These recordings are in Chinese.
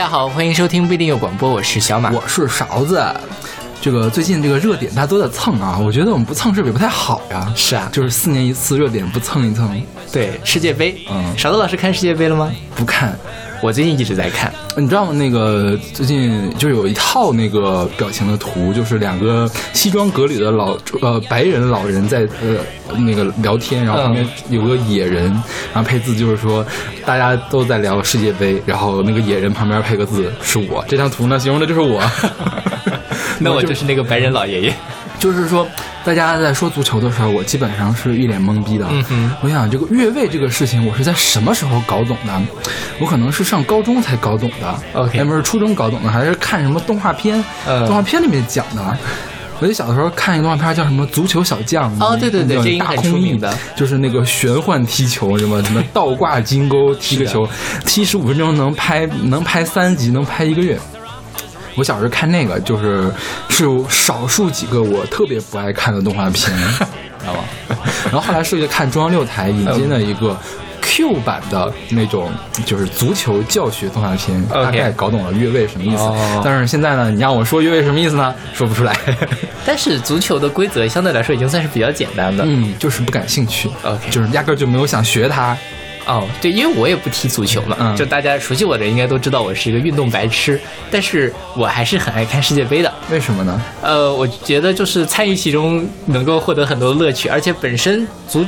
大家好，欢迎收听不一定有广播，我是小马，我是勺子。这个最近这个热点大家都在蹭啊，我觉得我们不蹭是不是也不太好呀？是啊，就是四年一次热点不蹭一蹭。对，世界杯，嗯，勺子老师看世界杯了吗？不看。我最近一直在看，你知道吗？那个最近就有一套那个表情的图，就是两个西装革履的老呃白人老人在呃那个聊天，然后旁边有个野人，然后配字就是说大家都在聊世界杯，然后那个野人旁边配个字是我。这张图呢，形容的就是我。那我就是那个白人老爷爷。就是说，大家在说足球的时候，我基本上是一脸懵逼的。嗯哼，我想这个越位这个事情，我是在什么时候搞懂的？我可能是上高中才搞懂的。OK，要不是初中搞懂的，还是看什么动画片？动画片里面讲的。我记得小的时候看一个动画片，叫什么《足球小将》。哦，对对对，这大空翼的，就是那个玄幻踢球，什么什么倒挂金钩踢个球，踢十五分钟能拍能拍三集，能拍一个月。我小时候看那个，就是是少数几个我特别不爱看的动画片，知道吗？然后后来是看中央六台引进了一个 Q 版的那种，就是足球教学动画片，大概搞懂了越位什么意思。但是现在呢，你让我说越位什么意思呢？说不出来。但是足球的规则相对来说已经算是比较简单的，嗯，就是不感兴趣，OK，就是压根就没有想学它。哦，对，因为我也不踢足球嘛，就大家熟悉我的人应该都知道我是一个运动白痴，但是我还是很爱看世界杯的。为什么呢？呃，我觉得就是参与其中能够获得很多乐趣，而且本身足。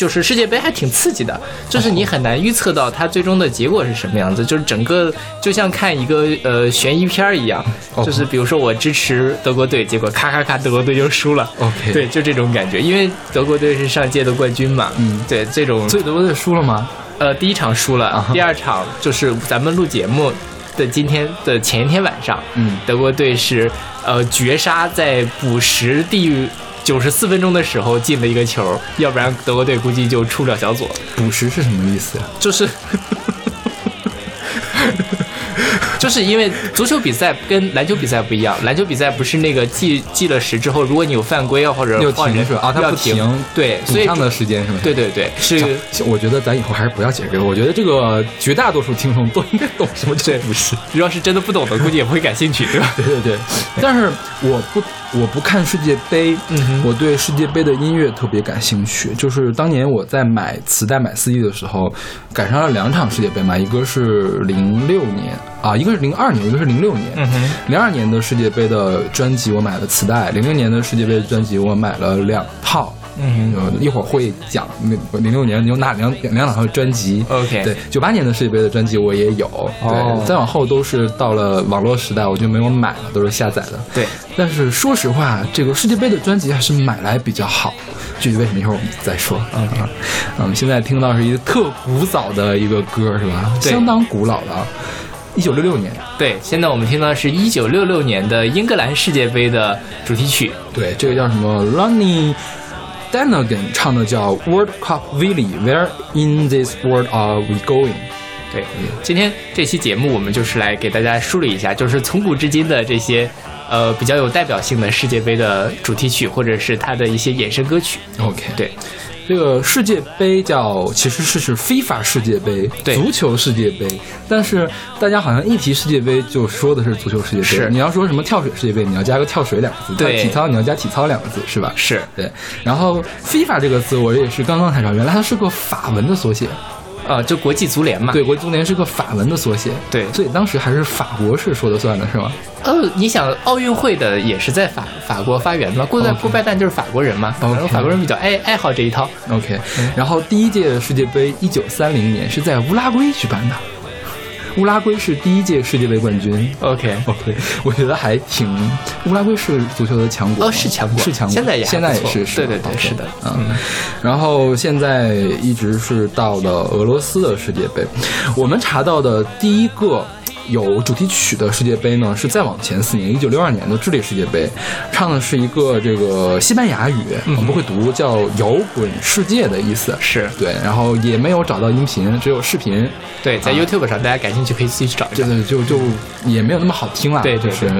就是世界杯还挺刺激的，就是你很难预测到它最终的结果是什么样子，就是整个就像看一个呃悬疑片一样，就是比如说我支持德国队，结果咔咔咔德国队就输了，OK，对，就这种感觉，因为德国队是上届的冠军嘛，嗯，对，这种，所以德国队输了吗？呃，第一场输了，第二场就是咱们录节目的今天的前一天晚上，嗯，德国队是呃绝杀在补时第。九十四分钟的时候进了一个球，要不然德国队估计就出不了小组。补时是什么意思呀？就是。就是因为足球比赛跟篮球比赛不一样，篮球比赛不是那个计计了时之后，如果你有犯规啊或者换人是吧？啊，他不停，对，所以上的时间是吗？对对对，是。我觉得咱以后还是不要解释这个。我觉得这个绝大多数听众都应该懂什么叫补时。如果是真的不懂的，估计也不会感兴趣，对吧？对对对。但是我不我不看世界杯，我对世界杯的音乐特别感兴趣。就是当年我在买磁带买 CD 的时候，赶上了两场世界杯嘛，一个是零六年。啊，一个是零二年，一个是零六年。零二年的世界杯的专辑我买了磁带，零六年的世界杯的专辑我买了两套。嗯，一会儿会讲那零六年有哪两两两套专辑。OK，对，九八年的世界杯的专辑我也有。对，再往后都是到了网络时代，我就没有买了，都是下载的。对，但是说实话，这个世界杯的专辑还是买来比较好。具体为什么一会儿我们再说。嗯嗯，我们现在听到是一个特古早的一个歌，是吧？相当古老的。一九六六年，对，现在我们听到的是一九六六年的英格兰世界杯的主题曲，对，这个叫什么？Ronnie Danagan 唱的叫 World Cup Willie，Where in this world are we going？对，今天这期节目我们就是来给大家梳理一下，就是从古至今的这些呃比较有代表性的世界杯的主题曲，或者是它的一些衍生歌曲。OK，对。这个世界杯叫其实是是非法世界杯，足球世界杯。但是大家好像一提世界杯就说的是足球世界杯。是，你要说什么跳水世界杯，你要加个跳水两个字；对，体操你要加体操两个字，是吧？是对。然后非法这个词我也是刚刚才知道，原来它是个法文的缩写。啊，就国际足联嘛。对，国际足联是个法文的缩写。对，所以当时还是法国是说的算的，是吗？呃，你想奥运会的也是在法法国发源的嘛？过在过拜旦就是法国人嘛？然后法国人比较爱爱好这一套。OK，然后第一届世界杯一九三零年是在乌拉圭举办的。乌拉圭是第一届世界杯冠军。OK OK，我觉得还挺。乌拉圭是足球的强国。哦，是强国，是强国。现在也现在也是，对对对，是的。嗯，然后现在一直是到了俄罗斯的世界杯。我们查到的第一个。有主题曲的世界杯呢，是再往前四年，一九六二年的智利世界杯，唱的是一个这个西班牙语，我不会读，叫“摇滚世界”的意思，是。对，然后也没有找到音频，只有视频，对，在 YouTube 上，大家感兴趣可以自己去找一下，对对，就就也没有那么好听了，对，就是，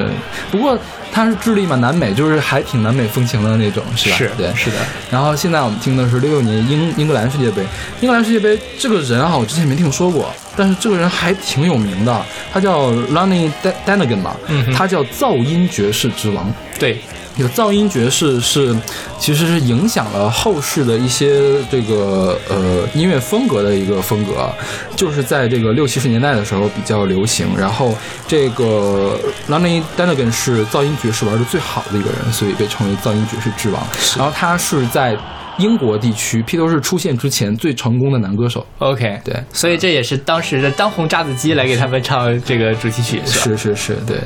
不过它是智利嘛，南美就是还挺南美风情的那种，是吧？是，对，是的。然后现在我们听的是六六年英英格兰世界杯，英格兰世界杯这个人啊，我之前没听说过，但是这个人还挺有名的，他。他叫 Lonnie Donegan 吧，嗯哼他叫噪音爵士之王。对，有噪音爵士是，其实是影响了后世的一些这个呃音乐风格的一个风格，就是在这个六七十年代的时候比较流行。然后这个 Lonnie Donegan 是噪音爵士玩的最好的一个人，所以被称为噪音爵士之王。然后他是在英国地区披头士出现之前最成功的男歌手。OK，对所以这也是当时的当红炸子鸡来给他们唱这个主题曲，是？是是是，对。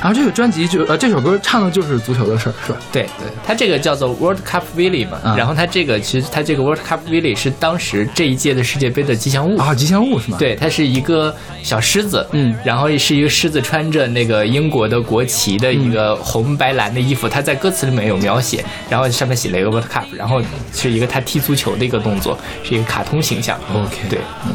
然后这个专辑就呃这首歌唱的就是足球的事儿，是吧？对对，它这个叫做 World Cup Willie 嘛，啊然后它这个其实它这个 World Cup Willie 是当时这一届的世界杯的吉祥物。啊，吉祥物是吗？，对，它是一个小狮子，嗯然后是一个狮子穿着那个英国的国旗的一个红白蓝的衣服，它在歌词里面有描写，然后上面写了一个 World Cup，然后是一个他踢足球的一个动作，是一个卡通形象。OK 对，嗯，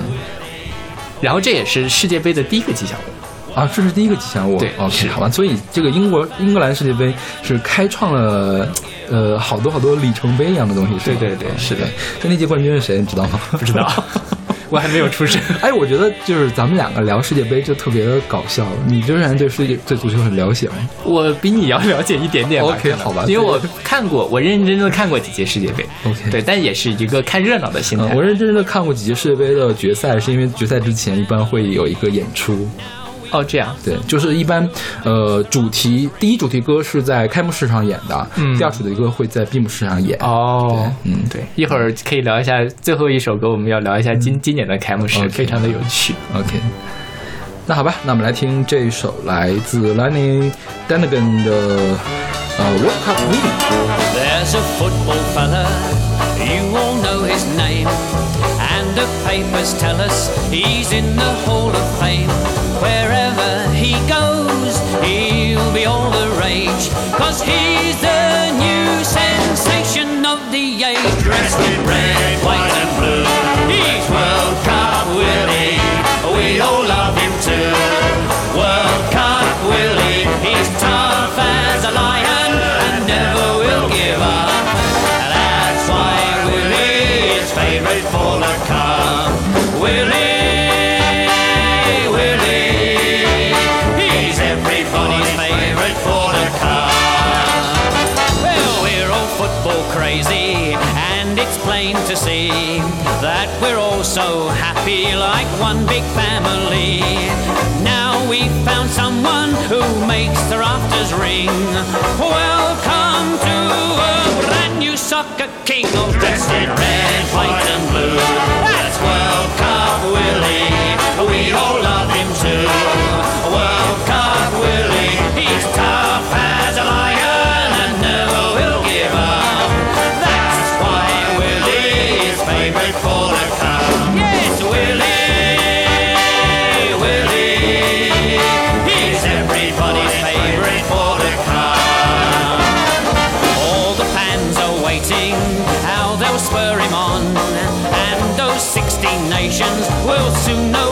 然后这也是世界杯的第一个吉祥物。啊，这是第一个吉祥物。对，OK，是好吧。所以这个英国英格兰世界杯是开创了呃好多好多里程碑一样的东西，是吧？对对对是的。那那届冠军是谁？你知道吗？不知道，我还没有出生。哎，我觉得就是咱们两个聊世界杯就特别的搞笑。你仍然对世界对足球很了解吗？我比你要了解一点点吧 OK，好吧因为我看过，我认认真真的看过几届世界杯。OK 对，但也是一个看热闹的心态。嗯，我认真的看过几届世界杯的决赛，是因为决赛之前一般会有一个演出。哦，这样，对，就是一般，呃，主题第一主题歌是在开幕式上演的，嗯第二主题歌会在闭幕式上演。哦，对嗯对，一会儿可以聊一下最后一首歌，我们要聊一下今今年的开幕式非常的有趣。OK，那好吧，那我们来听这一首来自 Lenny Donegan 的呃 World Cup Winning。There's a football fella, you all know his name. The papers tell us he's in the Hall of Fame. Wherever he goes, he'll be all the rage. Cause he's the new sensation of the age. Dressed in red, white, and blue. Happy like one big family. Now we've found someone who makes the rafters ring. Welcome to a brand new soccer king, all dressed in red, white, and blue. World Cup Willie. We all love nations will soon know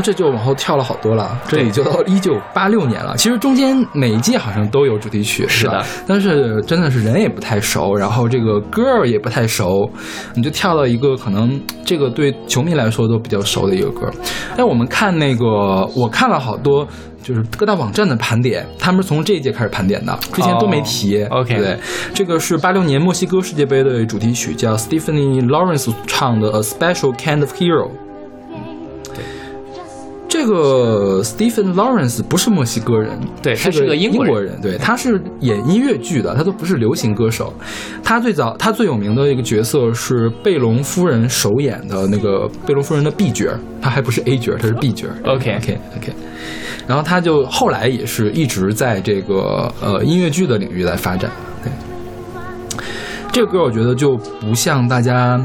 后这就往后跳了好多了，这里就到一九八六年了。其实中间每一季好像都有主题曲，是的？但是真的是人也不太熟，然后这个歌儿也不太熟，你就跳到一个可能这个对球迷来说都比较熟的一个歌。但，我们看那个，我看了好多就是各大网站的盘点，他们是从这一届开始盘点的，之前都没提。哦，OK 对，这个是八六年墨西哥世界杯的主题曲，叫 Stephanie Lawrence 唱的《A Special Kind of Hero》。这个 Stephen Lawrence 不是墨西哥人，对他是个个英国人国人，对，他是演音乐剧的，他都不是流行歌手。他最早他最有名的一个角色是贝隆夫人首演的那个贝隆夫人的 B 角，他还不是 A 角，他是 B 角。OK OK OK，然后他就后来也是一直在这个呃音乐剧的领域来发展。对，这个歌我觉得就不像大家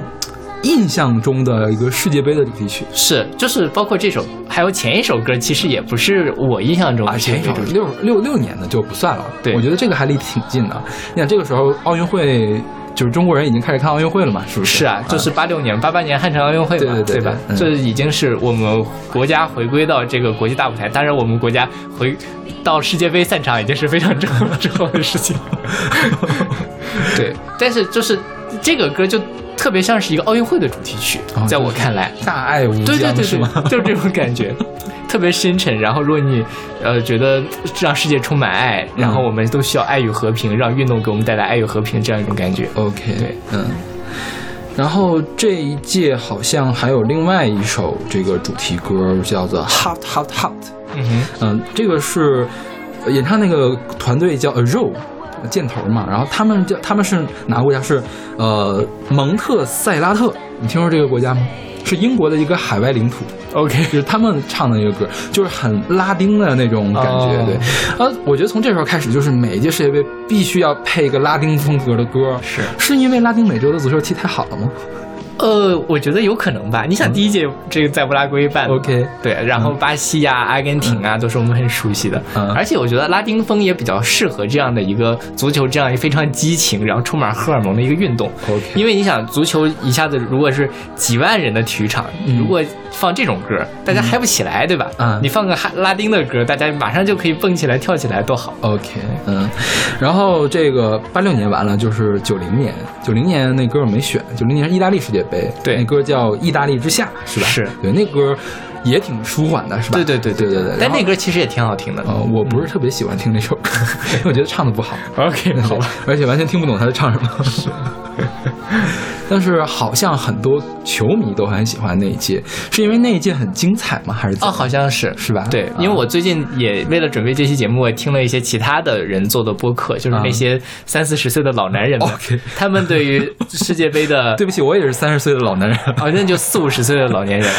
印象中的一个世界杯的主题曲。是，就是包括这首，还有前一首歌，其实也不是我印象中啊，的前一首六六六年的就不算了。对我觉得这个还离挺近的。你想这个时候奥运会，就是中国人已经开始看奥运会了嘛？是不是？是啊，就是八六年、八八年汉城奥运会嘛，对对对吧？对嗯这已经是我们国家回归到这个国际大舞台。当然，我们国家回到世界杯赛场已经是非常之后之后的事情。对，但是就是这个歌就特别像是一个奥运会的主题曲，哦在我看来，大爱无对对对就是 这种感觉，特别深沉。然后，如果你呃觉得让世界充满爱，然后我们都需要爱与和平，让运动给我们带来爱与和平这样一种感觉。OK，对，嗯。然后这一届好像还有另外一首这个主题歌，叫做《Hot Hot Hot》。嗯哼，嗯，这个是呃演唱那个团队叫 A Row。箭头嘛，然后他们叫他们是哪个国家？是呃蒙特塞拉特，你听说这个国家吗？是英国的一个海外领土。OK，就是他们唱的一个歌，就是很拉丁的那种感觉，哦对。呃，我觉得从这时候开始，就是每一届世界杯必须要配一个拉丁风格的歌，是是因为拉丁美洲的足球踢太好了吗呃，我觉得有可能吧。你想，第一届这个在乌拉圭办的？OK，对，然后巴西呀、阿根廷啊，都是我们很熟悉的。嗯而且我觉得拉丁风也比较适合这样的一个足球，这样一个非常激情，然后充满荷尔蒙的一个运动。OK 因为你想，足球一下子如果是几万人的体育场，嗯如果放这种歌，大家嗨不起来，对吧？嗯你放个哈拉丁的歌，大家马上就可以蹦起来、跳起来，多好。OK，嗯，然后这个八六年完了，就是九零年，九零年那歌我没选，九零年是意大利世界杯，对那歌叫《意大利之夏》，是吧？是对，那歌也挺舒缓的，是吧？对对对对对对。但那歌其实也挺好听的。呃，我不是特别喜欢听那首歌，因为我觉得唱的不好。OK，好吧。而且完全听不懂他在唱什么。是，但是好像很多球迷都很喜欢那一届，是因为那一届很精彩吗？还是怎哦，么好像是是吧对，啊因为我最近也为了准备这期节目，我听了一些其他的人做的播客，就是那些三四十岁的老男人他们对于世界杯的，对不起，我也是三十岁的老男人。好像就四五十岁的老年人，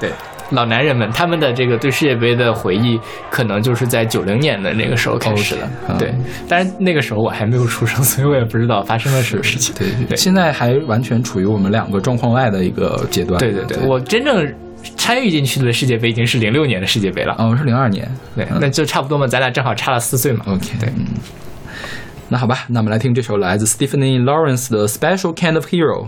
对。老男人们，他们的这个对世界杯的回忆，可能就是在九零年的那个时候开始的。对，但是那个时候我还没有出生，所以我也不知道发生了什么事情。对对现在还完全处于我们两个状况外的一个阶段。对对对，我真正参与进去的世界杯已经是零六年的世界杯了。哦是零二年。对，那就差不多嘛，咱俩正好差了四岁嘛。OK，对，嗯。那好吧，那我们来听这首来自 Stephanie Lawrence 的《Special Kind of Hero》。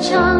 场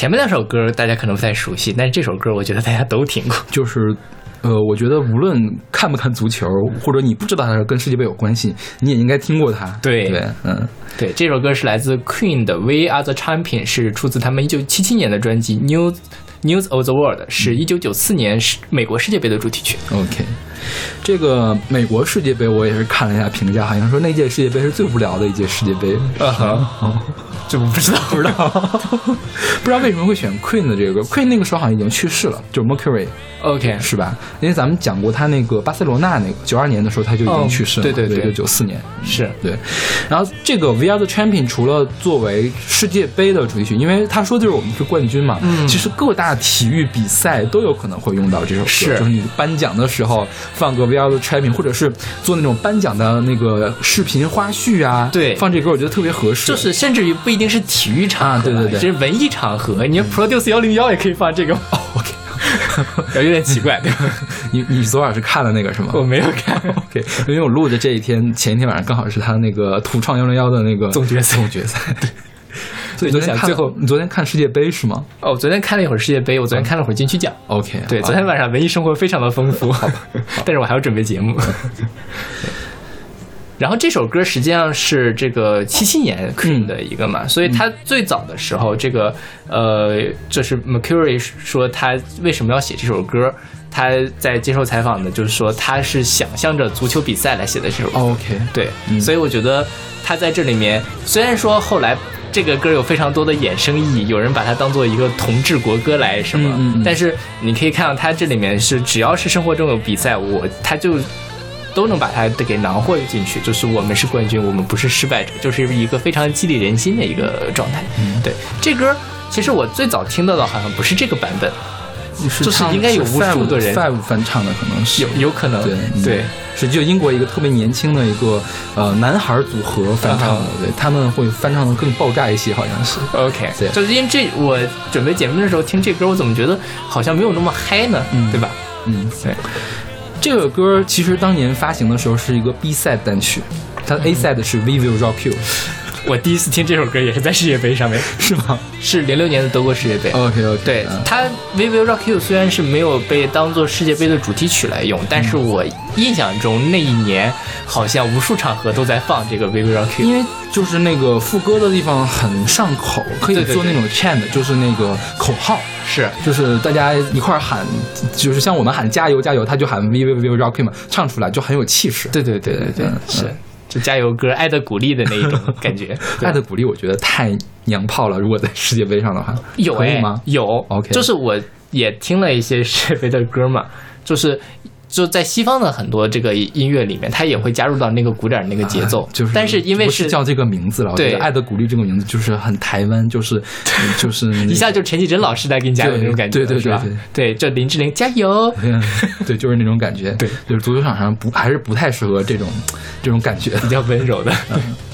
前面两首歌大家可能不太熟悉，但是这首歌我觉得大家都听过。就是，呃，我觉得无论看不看足球，或者你不知道它跟世界杯有关系，你也应该听过它。对对，嗯，对，这首歌是来自 Queen 的《We Are the Champion》，是出自他们一九七七年的专辑《News News of the World》，是一九九四年是美国世界杯的主题曲。OK，这个美国世界杯我也是看了一下评价，好像说那届世界杯是最无聊的一届世界杯。啊哈，这我不知道，不知道，不知道为什么会选 Queen 的这个歌。Queen 那个时候好像已经去世了，就是 Mercury OK，是吧？因为咱们讲过他那个巴塞罗那那个九二年的时候他就已经去世了，哦对对对。对，九四年。是。对。然后这个 We Are the Champion 除了作为世界杯的主题曲，因为他说就是我们是冠军嘛，嗯。其实各大体育比赛都有可能会用到这首歌，是。就是你颁奖的时候放个 We Are the Champion，或者是做那种颁奖的那个视频花絮啊，对。放这歌我觉得特别合适，就是甚至于不一定是体育场合，啊对对这是文艺场合，你 Produce 幺零幺也可以放这个。哦 OK。有点奇怪，对吧？你你昨晚是看了那个是吗？我没有 看 OK，因为我录的这一天前一天晚上刚好是他那个土创幺零幺的那个总决赛总决赛。所以昨天看你想最后你昨天看世界杯是吗哦，我昨天看了一会儿世界杯，我昨天看了会儿金曲奖。？OK，对，昨天晚上文艺生活非常的丰富，但是我还要准备节目。然后这首歌实际上是这个七七年 Queen 的一个嘛，所以他最早的时候，这个呃，就是 Mercury 说他为什么要写这首歌，他在接受采访的，就是说他是想象着足球比赛来写的这首歌。OK，对，所以我觉得他在这里面，虽然说后来这个歌有非常多的衍生意义，有人把它当做一个同志国歌来什么，嗯嗯嗯但是你可以看到他这里面是只要是生活中有比赛，我他就。都能把它给囊括进去，就是我们是冠军，我们不是失败者，就是一个非常激励人心的一个状态。嗯。对，这歌其实我最早听到的好像不是这个版本，就是应该有无数的人。Five 翻唱的，可能是。有有可能对嗯。对是就英国一个特别年轻的一个呃男孩组合翻唱的啊，对他们会翻唱的更爆炸一些，好像是。OK，对。就是因为这我准备节目的时候听这歌，我怎么觉得好像没有那么嗨呢？嗯。对吧？嗯，对，这个歌其实当年发行的时候是一个 B side 单曲，它的 A side 是 We Will Rock You，我第一次听这首歌也是在世界杯上面，是吗是零六年的德国世界杯。？OK OK，对它《We Will Rock You》虽然是没有被当做世界杯的主题曲来用，但是我印象中那一年好像无数场合都在放这个《We Will Rock You》。因为就是那个副歌的地方很上口，可以做那种 chant，就是那个口号。是就是大家一块儿喊，就是像我们喊加油加油，他就喊 We Will Rock You 嘛，唱出来就很有气势。对对对对对嗯，是就加油歌、爱的鼓励的那一种感觉。爱的鼓励，我觉得太娘炮了。如果在世界杯上的话，有哎可以吗？有 OK 就是我也听了一些 世界杯的歌嘛，就是。就在西方的很多这个音乐里面，它也会加入到那个鼓点儿那个节奏，啊就是，但是因为不是叫这个名字了，我觉对得爱的鼓励这个名字就是很台湾，就是 就是 一下就陈绮贞老师来给你加油那种感觉，对对对对？对，就林志玲加油，嗯 对，就是那种感觉。对，就是足球场上不还是不太适合这种这种感觉。比较温柔的，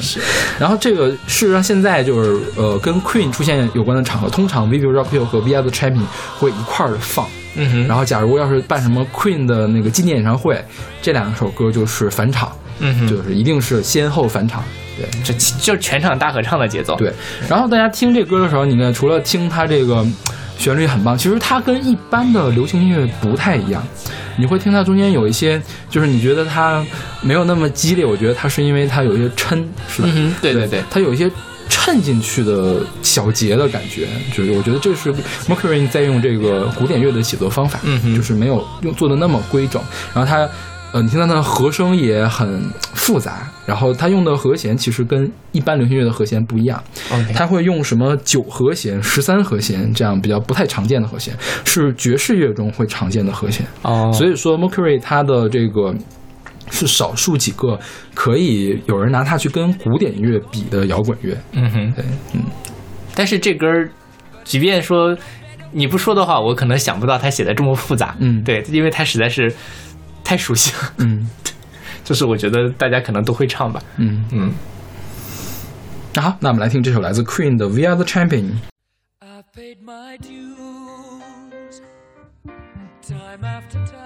是然后这个事实上现在就是呃跟 Queen 出现有关的场合，通常 We Will Rock You 和 We Are the Champion 会一块儿放。嗯哼，然后假如要是办什么 Queen 的那个纪念演唱会，这两首歌就是返场，嗯哼，就是一定是先后返场。对。这就是全场大合唱的节奏，对，然后大家听这歌的时候，你看除了听它这个旋律很棒，其实它跟一般的流行音乐不太一样。你会听它中间有一些，就是你觉得它没有那么激烈，我觉得它是因为它有一些抻，是吧？嗯哼，对对对，它有一些衬进去的小节的感觉，就是我觉得这是 Mercury 在用这个古典乐的写作方法，嗯就是没有用做的那么规整，然后它。呃，你听它的和声也很复杂，然后它用的和弦其实跟一般流行乐的和弦不一样它会用什么九和弦、十三和弦这样比较不太常见的和弦，是爵士乐中会常见的和弦。哦，所以说，Mercury 它的这个是少数几个可以有人拿它去跟古典音乐比的摇滚乐。嗯哼，对，嗯，但是这歌儿，即便说你不说的话，我可能想不到他写的这么复杂。嗯对，因为他实在是太熟悉了，嗯 就是我觉得大家可能都会唱吧。嗯。嗯，那好，那我们来听这首来自 Queen 的《We Are the Champion》。I've paid my dues time after time.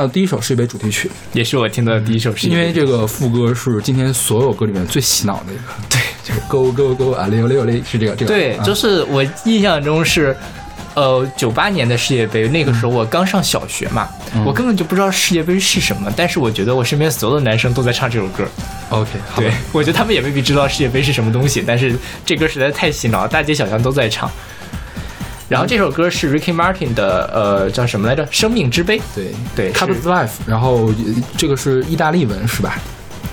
到的第一首世界杯主题曲，也是我听到的第一首世界杯因为这个副歌是今天所有歌里面最洗脑的一个。对，就是 Go Go Go 啊，六六六是这个这个。对，啊就是我印象中是，呃，九八年的世界杯，那个时候我刚上小学嘛，嗯我根本就不知道世界杯是什么，但是我觉得我身边所有的男生都在唱这首歌。OK，好我觉得他们也未必知道世界杯是什么东西，但是这歌实在太洗脑了，大街小巷都在唱。然后这首歌是 Ricky Martin 的，呃，叫什么来着？生命之杯。对对 c u p of Life，然后呃这个是意大利文是吧？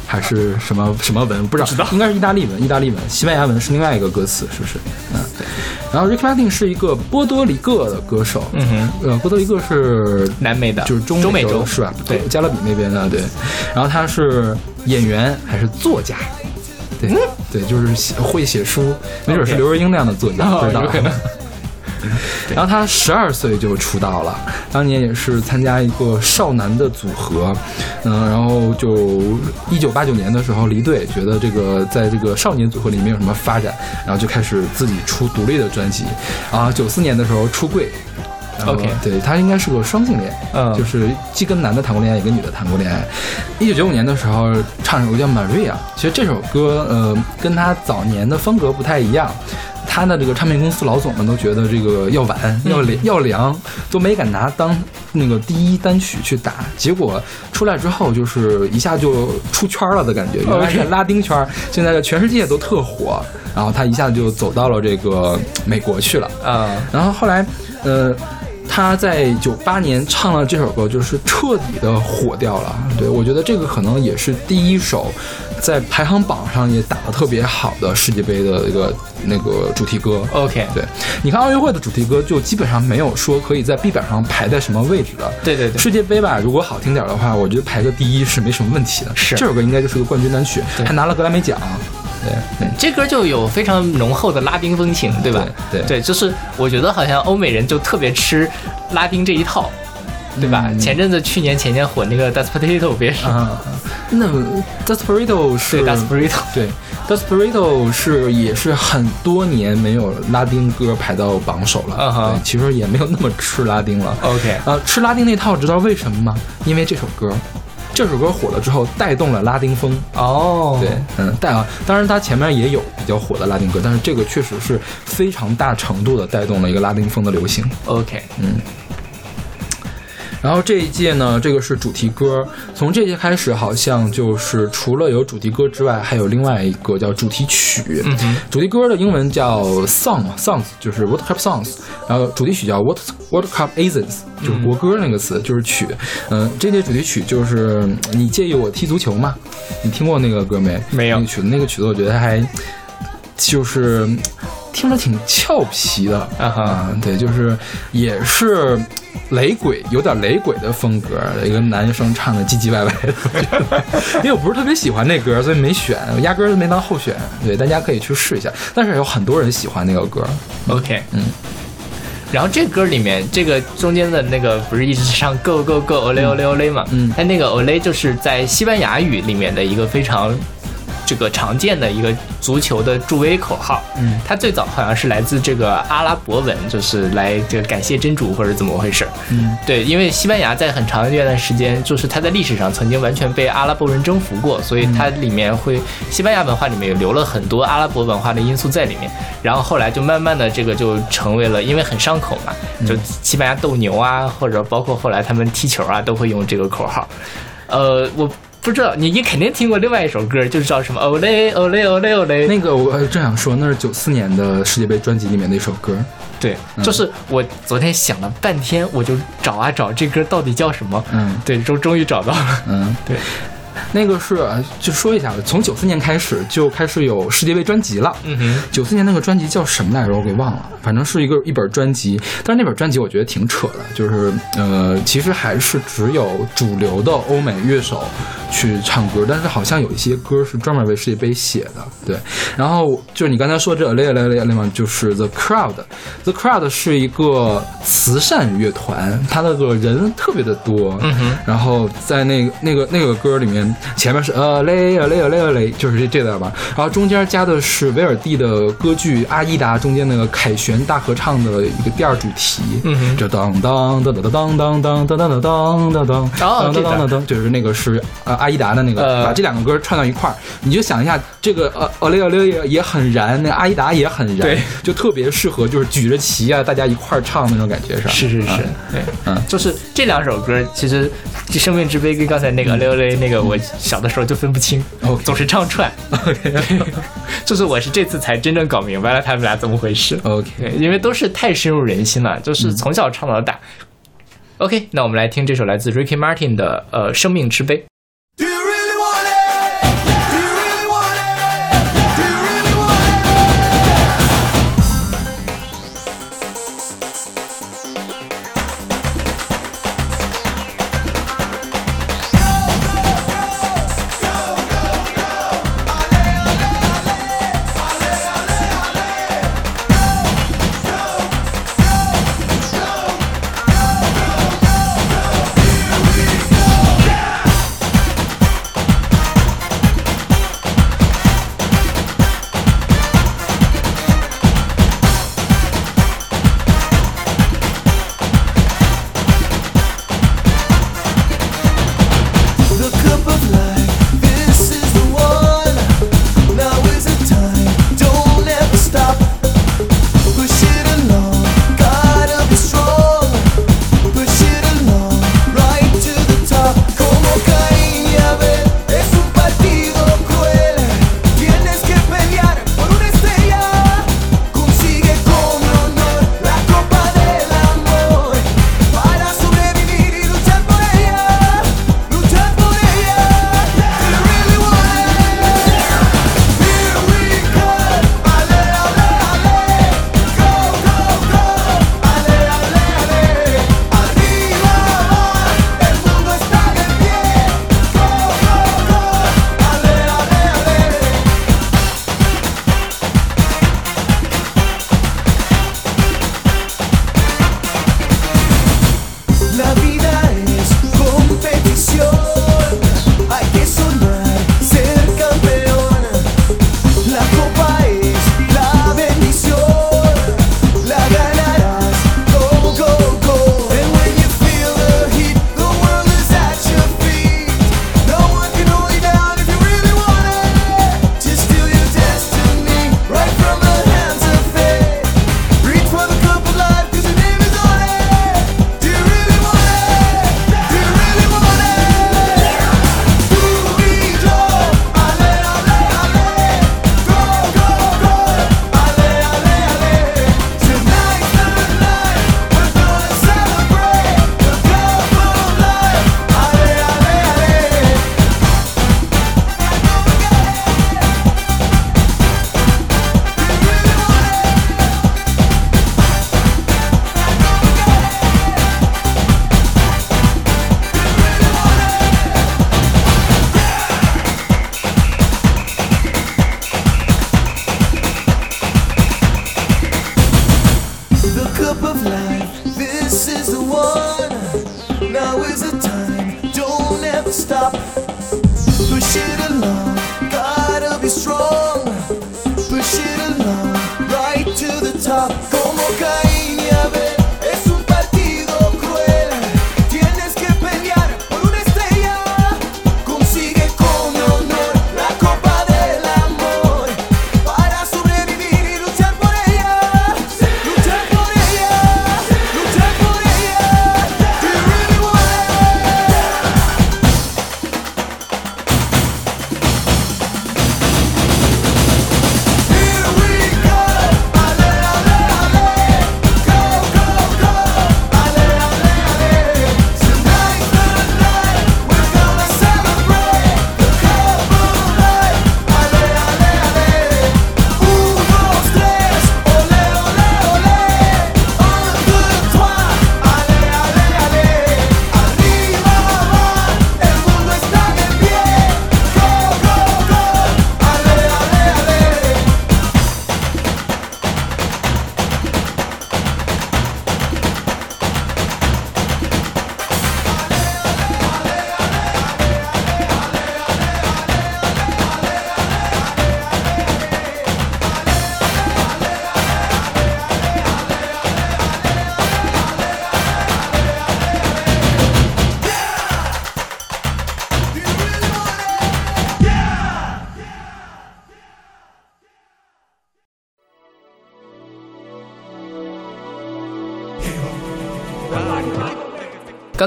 还是什么什么文？不知道，知道应该是意大利文。意大利文，西班牙文是另外一个歌词，是不是？嗯，对。然后 Ricky Martin 是一个波多黎各的歌手，嗯哼，呃，波多黎各是南美的，就是中中美洲洲是吧？对，加勒比那边的对。然后他是演员还是作家？对、对，就是写会写书，没准是刘若英那样的作家，哦不知道有可能。然后他十二岁就出道了，当年也是参加一个少男的组合，嗯，然后就一九八九年的时候离队，觉得这个在这个少年组合里没有什么发展，然后就开始自己出独立的专辑，啊，九四年的时候出柜。OK 对他应该是个双性恋，嗯就是既跟男的谈过恋爱，也跟女的谈过恋爱。一九九五年的时候唱首歌叫《Maria》，其实这首歌呃跟他早年的风格不太一样。他的这个唱片公司老总们都觉得这个要晚、要凉、要凉，都没敢拿当那个第一单曲去打。结果出来之后，就是一下就出圈了的感觉。原来是拉丁圈，现在全世界都特火。然后他一下子就走到了这个美国去了。啊，然后后来，呃，他在九八年唱了这首歌，就是彻底的火掉了。对我觉得这个可能也是第一首在排行榜上也打得特别好的世界杯的一个那个主题歌。OK，对，你看奥运会的主题歌，就基本上没有说可以在 B 榜上排在什么位置的。对对对世界杯吧，如果好听点的话，我觉得排个第一是没什么问题的。是这首歌应该就是个冠军单曲，还拿了格莱美奖。对，嗯，这歌就有非常浓厚的拉丁风情，对吧？对对就是我觉得好像欧美人就特别吃拉丁这一套，对吧？嗯前阵子去年前年火那个不也是？啊，那 Desperado 是对 Despacito，对，Desperado 是也是很多年没有拉丁歌排到榜首了。嗯哼对，其实也没有那么吃拉丁了。OK 呃，吃拉丁那套，知道为什么吗？因为这首歌，这首歌火了之后带动了拉丁风。哦，对，嗯，带啊，当然它前面也有比较火的拉丁歌，但是这个确实是非常大程度的带动了一个拉丁风的流行。，OK，然后这一届呢，这个是主题歌。从这届开始，好像就是除了有主题歌之外，还有另外一个叫主题曲。嗯哼主题歌的英文叫 song songs，就是 World Cup songs。然后主题曲叫 World World Cup Athens，就是国歌那个词，就是曲。嗯、这届主题曲就是嗯你介意我踢足球吗？你听过那个歌没？没有那个曲子，那个曲子我觉得还就是嗯听着挺俏皮的啊哈啊，对，就是也是雷鬼，有点雷鬼的风格，一个男生唱的唧唧歪歪的，因为我不是特别喜欢那歌，所以没选，我压根儿没当候选。对，大家可以去试一下，但是有很多人喜欢那个歌。OK，嗯。然后这歌里面，这个中间的那个不是一直唱 Go Go Go Ole Ole Ole 嘛？嗯它那个 Ole 就是在西班牙语里面的一个非常这个常见的一个足球的助威口号。嗯它最早好像是来自这个阿拉伯文，就是来这个感谢真主或者怎么回事。嗯对，因为西班牙在很长一段时间，就是它在历史上曾经完全被阿拉伯人征服过，所以它里面会西班牙文化里面留了很多阿拉伯文化的因素在里面。然后后来就慢慢的这个就成为了，因为很上口嘛，就西班牙斗牛啊，或者包括后来他们踢球啊，都会用这个口号。呃，我不知道你你肯定听过另外一首歌，就是叫什么 Ole Ole Ole Ole。那个我呃正想说，那是九四年的世界杯专辑里面的一首歌。对，就是我昨天想了半天，我就找啊找这歌到底叫什么。嗯对，终终于找到了。嗯，对，那个是呃就说一下，从九四年开始就开始有世界杯专辑了。嗯哼，九四年那个专辑叫什么来着？我给忘了，反正是一个一本专辑。但是那本专辑我觉得挺扯的，就是呃，其实还是只有主流的欧美乐手去唱歌，但是好像有一些歌是专门为世界杯写的。对，然后就是你刚才说这雷雷雷雷嘛，就是 The Crowd。The Crowd 是一个慈善乐团，他那个人特别的多。嗯哼，然后在那个那个那个歌里面，前面是呃嘞呃嘞呃嘞呃嘞，就是这这段吧。然后中间加的是威尔第的歌剧《阿依达》中间那个凯旋大合唱的一个第二主题，嗯哼就当当当当当当当当当当当当当哦当当当当，就是那个是呃阿依达的那个，呃把这两个歌串到一块儿，你就想一下，这个呃呃嘞呃嘞也也很燃，那个阿依达也很燃，对，就特别适合就是举着旗啊，大家一块儿唱那种感觉是吧？是是是，嗯。对，嗯。就是这两首歌，其实《生命之杯》跟刚才那个《雷雷》那个，我小的时候就分不清 OK 总是唱串。OK 就是我是这次才真正搞明白了他们俩怎么回事。OK，因为都是太深入人心了，就是从小唱到大。OK，那我们来听这首来自 Ricky Martin 的呃《生命之杯》。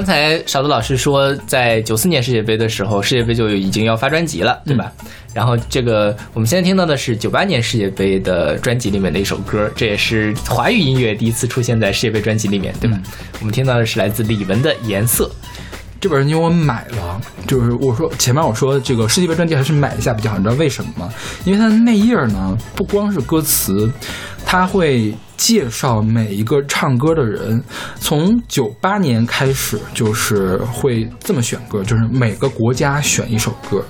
刚才勺子老师说，在九四年世界杯的时候，世界杯就已经要发专辑了，对吧？然后这个我们现在听到的是九八年世界杯的专辑里面的一首歌，这也是华语音乐第一次出现在世界杯专辑里面，对吧？我们听到的是来自李玟的《颜色》。这本专辑我买了，就是我说前面我说这个世界杯专辑还是买一下比较好，你知道为什么吗？因为它的内页呢不光是歌词，他会介绍每一个唱歌的人。从九八年开始就是会这么选歌，就是每个国家选一首歌。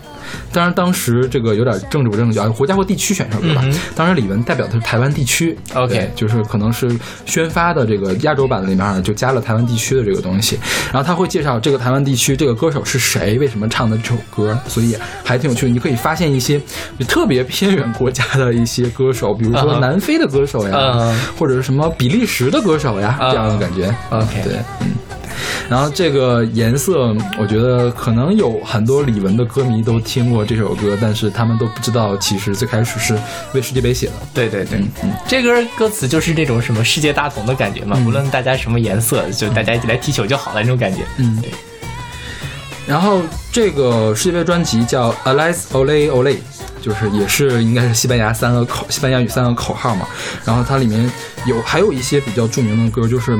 当然，当时这个有点政治不正确，啊，国家或地区选一首歌吧。嗯当时李玟代表的是台湾地区 OK 就是可能是宣发的这个亚洲版里面就加了台湾地区的这个东西，然后他会介绍这个台湾地区这个歌手是谁，为什么唱的这首歌，所以还挺有趣的。你可以发现一些特别偏远国家的一些歌手，比如说南非的歌手呀，嗯或者是什么比利时的歌手呀，嗯这样的感觉。OK 对，嗯。然后这个颜色，我觉得可能有很多李玟的歌迷都听过这首歌，但是他们都不知道，其实最开始是为世界杯写的。对对对，嗯这歌歌词就是这种什么世界大同的感觉嘛，无论大家什么颜色，就大家一起来踢球就好了那种感觉。嗯对。然后这个世界杯专辑叫《Alice Ole Ole》，就是也是应该是西班牙三个口西班牙语三个口号嘛。然后它里面有还有一些比较著名的歌，就是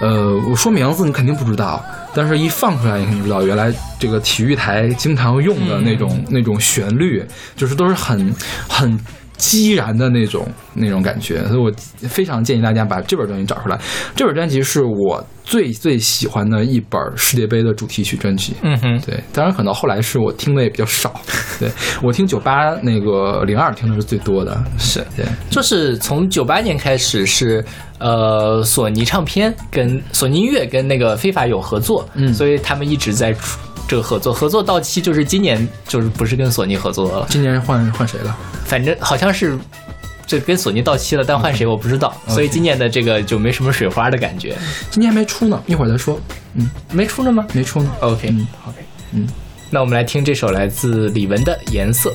呃，我说名字你肯定不知道，但是一放出来你肯定知道，原来这个体育台经常用的那种、那种旋律，就是都是很很。激然的那种那种感觉，所以我非常建议大家把这本专辑找出来。这本专辑是我最最喜欢的一本世界杯的主题曲专辑。嗯哼，对，当然可能后来是我听的也比较少，对我听九八那个零二听的是最多的，是。对，就是从九八年开始是呃索尼唱片跟索尼音乐跟那个非法有合作，嗯。所以他们一直在出这个合作，合作到期就是今年就是不是跟索尼合作了，今年换换谁了？反正好像是。这跟索尼到期了，但换谁我不知道，所以今年的这个就没什么水花的感觉。今年还没出呢，一会儿再说。嗯，没出呢吗没出呢。？OK，嗯 OK，嗯，那我们来听这首来自李玟的《颜色》。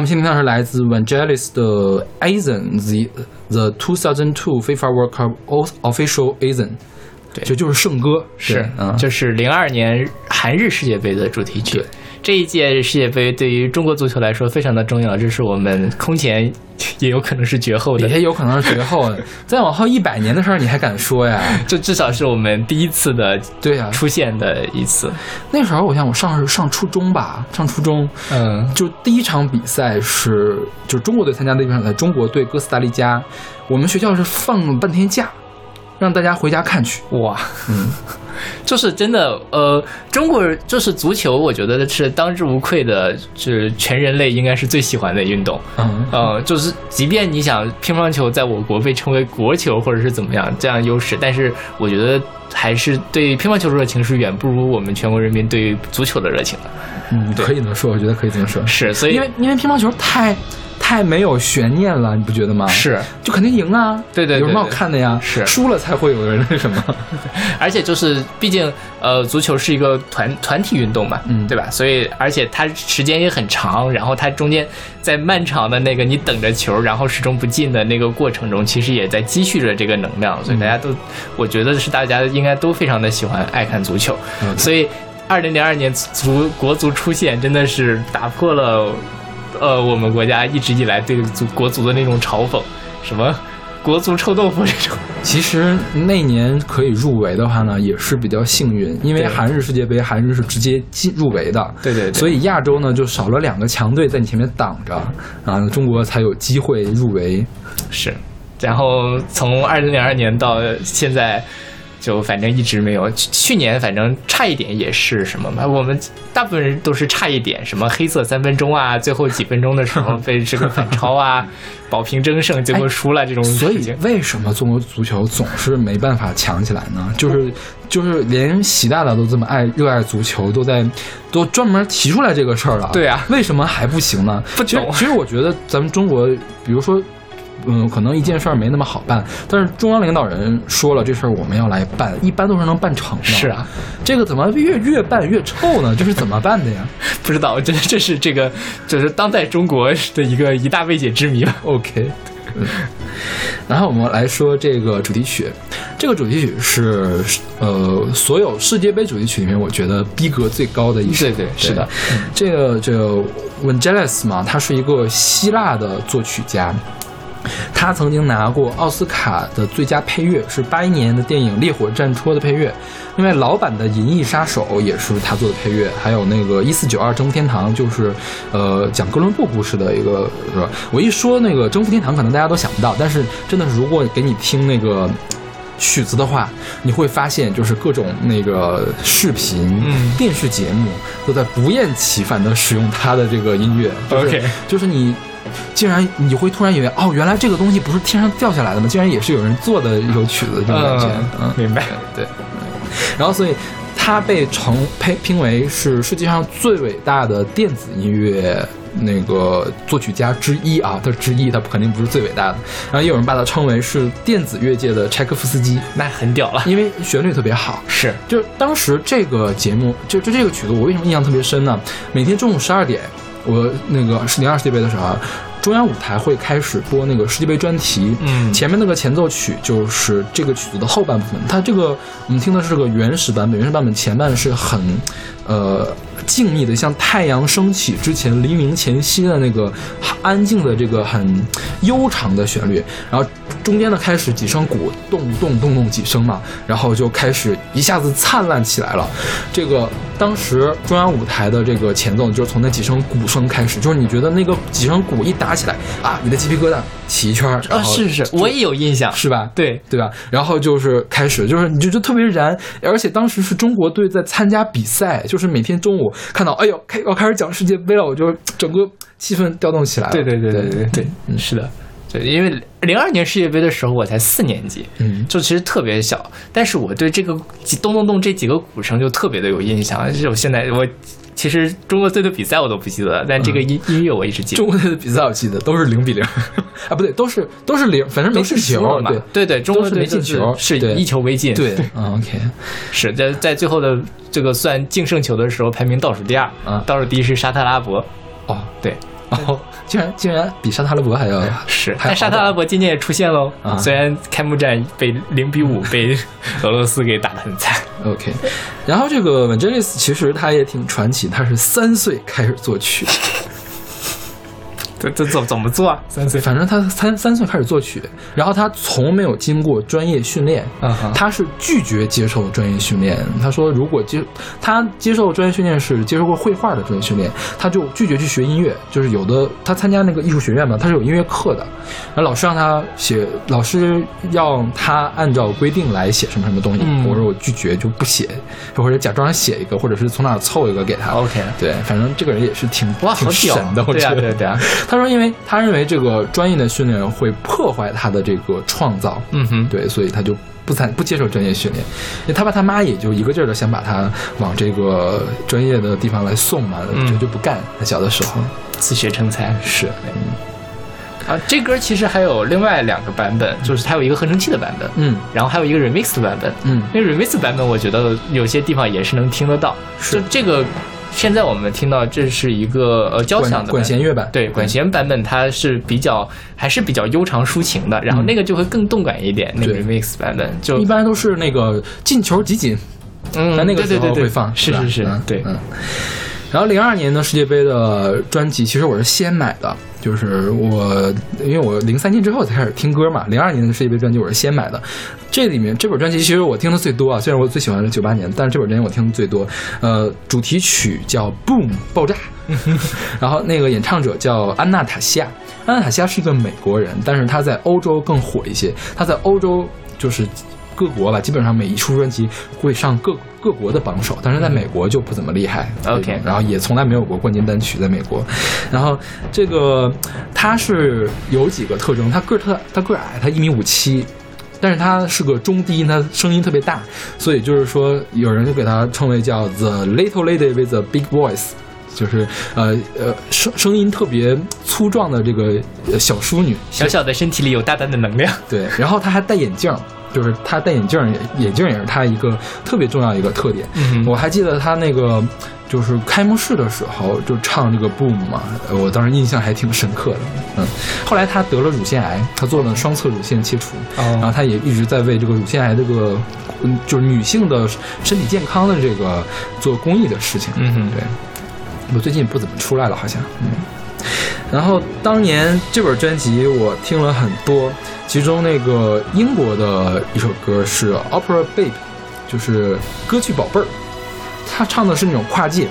们先听到是来自 Vangelis 的 Asian the the 2002 FIFA World Cup official Asian，对就就是圣歌，是对，嗯，就是零二年韩日世界杯的主题曲对。这一届世界杯对于中国足球来说非常的重要，这是我们空前也有可能是绝后的也，有可能是绝后的，再往后一百年的事儿你还敢说呀？这至少是我们第一次的对呀、出现的一次。那时候我想我上上初中吧，上初中，嗯，就第一场比赛是就是中国队参加的一场比赛，中国队哥斯达黎加，我们学校是放了半天假，让大家回家看去。哇，嗯，就是真的，呃，中国人就是足球，我觉得是当之无愧的，是全人类应该是最喜欢的运动。嗯，呃，就是即便你想乒乓球在我国被称为国球或者是怎么样这样优势，但是我觉得还是对乒乓球的热情是远不如我们全国人民对于足球的热情的。嗯，可以这么说，我觉得可以这么说，是，所以因为因为乒乓球太太没有悬念了，你不觉得吗？，是，就肯定赢啊，对对对有什么好看的呀？是输了才会有人那什么。而且就是，毕竟呃，足球是一个团团体运动嘛，嗯对吧？所以而且它时间也很长，然后它中间在漫长的那个你等着球，然后始终不进的那个过程中，其实也在积蓄着这个能量，所以大家都，我觉得是大家应该都非常的喜欢爱看足球，嗯所以二零零二年足国足出现真的是打破了呃我们国家一直以来对足国足的那种嘲讽，什么国足臭豆腐这种。其实那年可以入围的话呢，也是比较幸运，因为韩日世界杯，韩日是直接进入围的。对对对所以亚洲呢就少了两个强队在你前面挡着，啊，中国才有机会入围。是，然后从二零零二年到现在，就反正一直没有。去去年反正差一点也是什么嘛，我们大部分人都是差一点，什么黑色三分钟啊，最后几分钟的时候被这个反超啊，保平争胜，结果输了这种所以。为什么中国足球总是没办法强起来呢？就是就是连习大大都这么爱热爱足球，都在都专门提出来这个事儿了。对啊为什么还不行呢？不懂其实其实我觉得咱们中国，比如说。嗯，可能一件事儿没那么好办，但是中央领导人说了这事儿我们要来办，一般都是能办成的。是啊，这个怎么越越办越臭呢？这是怎么办的呀 不知道，这这是这个就是当代中国的一个一大未解之谜吧。？OK，嗯然后我们来说这个主题曲，这个主题曲是呃所有世界杯主题曲里面，我觉得逼格最高的一首。对对是的，这个这个 Vangelis 嘛，他是一个希腊的作曲家。他曾经拿过奥斯卡的最佳配乐，是八一年的电影《烈火战车》的配乐。另外，老版的《银翼杀手》也是他做的配乐，还有那个《一四九二征服天堂》，就是呃讲哥伦布故事的一个，是吧？我一说那个征服天堂，可能大家都想不到，但是真的是如果给你听那个。曲子的话，你会发现就是各种那个视频、嗯电视节目都在不厌其烦的使用他的这个音乐。就是 OK 就是你竟然你会突然以为哦，原来这个东西不是天上掉下来的吗？竟然也是有人做的一首曲子，这种感觉。嗯，明白。对。然后所以它被成配评为是世界上最伟大的电子音乐那个作曲家之一啊，他是之一，他肯定不是最伟大的。然后也有人把他称为是电子乐界的柴可夫斯基，那很屌了，因为旋律特别好。是就是当时这个节目，就就这个曲子，我为什么印象特别深呢？每天中午十二点，我那个是零二世界杯的时候啊，中央舞台会开始播那个世界杯专题，嗯前面那个前奏曲就是这个曲子的后半部分。它这个我们听的是个原始版本，原始版本前半是很，呃。静谧的，像太阳升起之前、黎明前夕的那个安静的这个很悠长的旋律，然后中间呢开始几声鼓，咚咚咚咚几声嘛，然后就开始一下子灿烂起来了。这个当时中央舞台的这个前奏就是从那几声鼓声开始，就是你觉得那个几声鼓一打起来啊，你的鸡皮疙瘩起一圈儿，啊，是是，我也有印象，是吧？对，对吧？然后就是开始，就是你就就特别燃，而且当时是中国队在参加比赛，就是每天中午看到，哎呦，开要开始讲世界杯了，我就整个气氛调动起来了。对对对对对对对，嗯，是的，对，因为零二年世界杯的时候我才四年级，嗯就其实特别小，但是我对这个几咚咚咚这几个鼓声就特别的有印象。就是我现在我其实中国队的比赛我都不记得了，但这个音、音乐我一直记得。中国队的比赛我记得都是零比零，啊，不对，都是都是零，反正没进球嘛。对。对对，中国队没进球是一球未进，对，嗯，OK，是在在最后的这个算净胜球的时候排名倒数第二，啊。倒数第一是沙特阿拉伯，哦，对，哦，竟然竟然比沙特阿拉伯还要是，但沙特阿拉伯今年也出现喽。啊。虽然开幕战被零比五被俄罗斯给打得很惨。OK，然后这个 Vangelis 其实他也挺传奇，他是三岁开始作曲，这这怎怎么做啊？三岁，反正他三三岁开始作曲，然后他从没有经过专业训练，嗯他是拒绝接受专业训练。他说，如果接他接受专业训练是接受过绘画的专业训练，他就拒绝去学音乐。就是有的他参加那个艺术学院嘛，他是有音乐课的，然后老师让他写，老师要他按照规定来写什么什么东西，嗯我说我拒绝就不写，或者假装写一个，或者是从哪儿凑一个给他。OK 对，反正这个人也是挺，挺神的，我觉得。对啊对啊，他说，因为他认为这个专业的训练会破坏他的这个创造，嗯哼，对，所以他就不参不接受专业训练。因为他爸他妈也就一个劲儿的想把他往这个专业的地方来送嘛，嗯就就不干。他小的时候自学成才。是，啊，这歌其实还有另外两个版本，就是它有一个合成器的版本，嗯然后还有一个 remix 的版本。嗯那 remix 版本，我觉得有些地方也是能听得到。是就这个，现在我们听到这是一个呃交响的管弦乐版，对管弦版本，它是比较还是比较悠长抒情的，然后那个就会更动感一点。那个 remix 版本就一般都是那个进球集锦，嗯，在那个时对对对对候会放，是是是嗯，对，嗯。然后零二年的世界杯的专辑，其实我是先买的，就是我因为我零三年之后才开始听歌嘛，零二年的世界杯专辑我是先买的。这里面这本专辑其实我听的最多啊，虽然我最喜欢是九八年，但是这本专辑我听的最多。呃，主题曲叫《Boom》爆炸，然后那个演唱者叫安娜塔西亚，安娜塔西亚是一个美国人，但是她在欧洲更火一些，她在欧洲就是。各国吧，基本上每一出专辑会上各各国的榜首，但是在美国就不怎么厉害。OK 然后也从来没有过冠军单曲在美国。然后这个他是有几个特征，他个儿特他个儿矮，他一米五七。但是他是个中低音，他声音特别大，所以就是说，有人就给他称为叫 The Little Lady with a Big Voice，就是呃呃声声音特别粗壮的这个呃小淑女。小小的身体里有大大的能量。对，然后他还戴眼镜儿，就是他戴眼镜儿，眼镜儿也是他一个特别重要一个特点。嗯我还记得他那个就是开幕式的时候就唱这个 Boom 嘛，呃我当时印象还挺深刻的。嗯，后来他得了乳腺癌，他做了双侧乳腺切除，哦然后他也一直在为这个乳腺癌这个嗯就是女性的身体健康的这个做公益的事情。嗯哼对。我最近不怎么出来了，好像。嗯。然后当年这本专辑我听了很多，其中那个英国的一首歌是《Opera Babe》，就是歌剧宝贝儿。他唱的是那种跨界，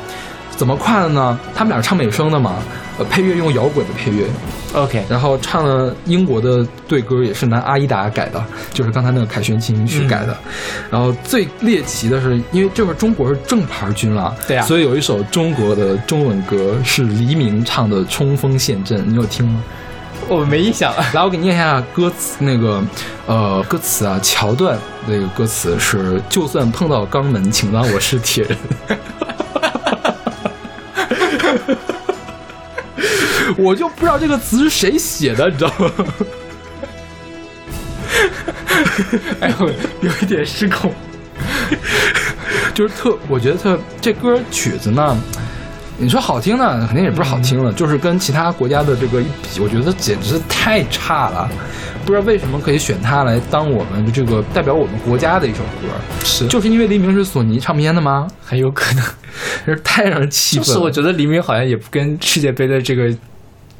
怎么跨的呢？他们俩是唱美声的嘛，呃，配乐用摇滚的配乐，OK，然后唱了英国的对歌也是拿阿依达改的，就是刚才那个凯旋进行曲改的。然后最猎奇的是，因为这会儿中国是正牌军了，对啊所以有一首中国的中文歌是黎明唱的《冲锋陷阵》，你有听吗？我没印象。来，我给你念一下歌词，那个呃歌词啊，桥段那个歌词是：就算碰到肛门，请当我是铁人。我就不知道这个词是谁写的，你知道吗？哎呦，有一点失控。就是特，我觉得特这歌曲子呢，你说好听呢，肯定也不是好听了，就是跟其他国家的这个一比，我觉得简直是太差了。不知道为什么可以选它来当我们这个代表我们国家的一首歌，是就是因为黎明是索尼唱片的吗？很有可能。真 是太让人气愤是我觉得黎明好像也不跟世界杯的这个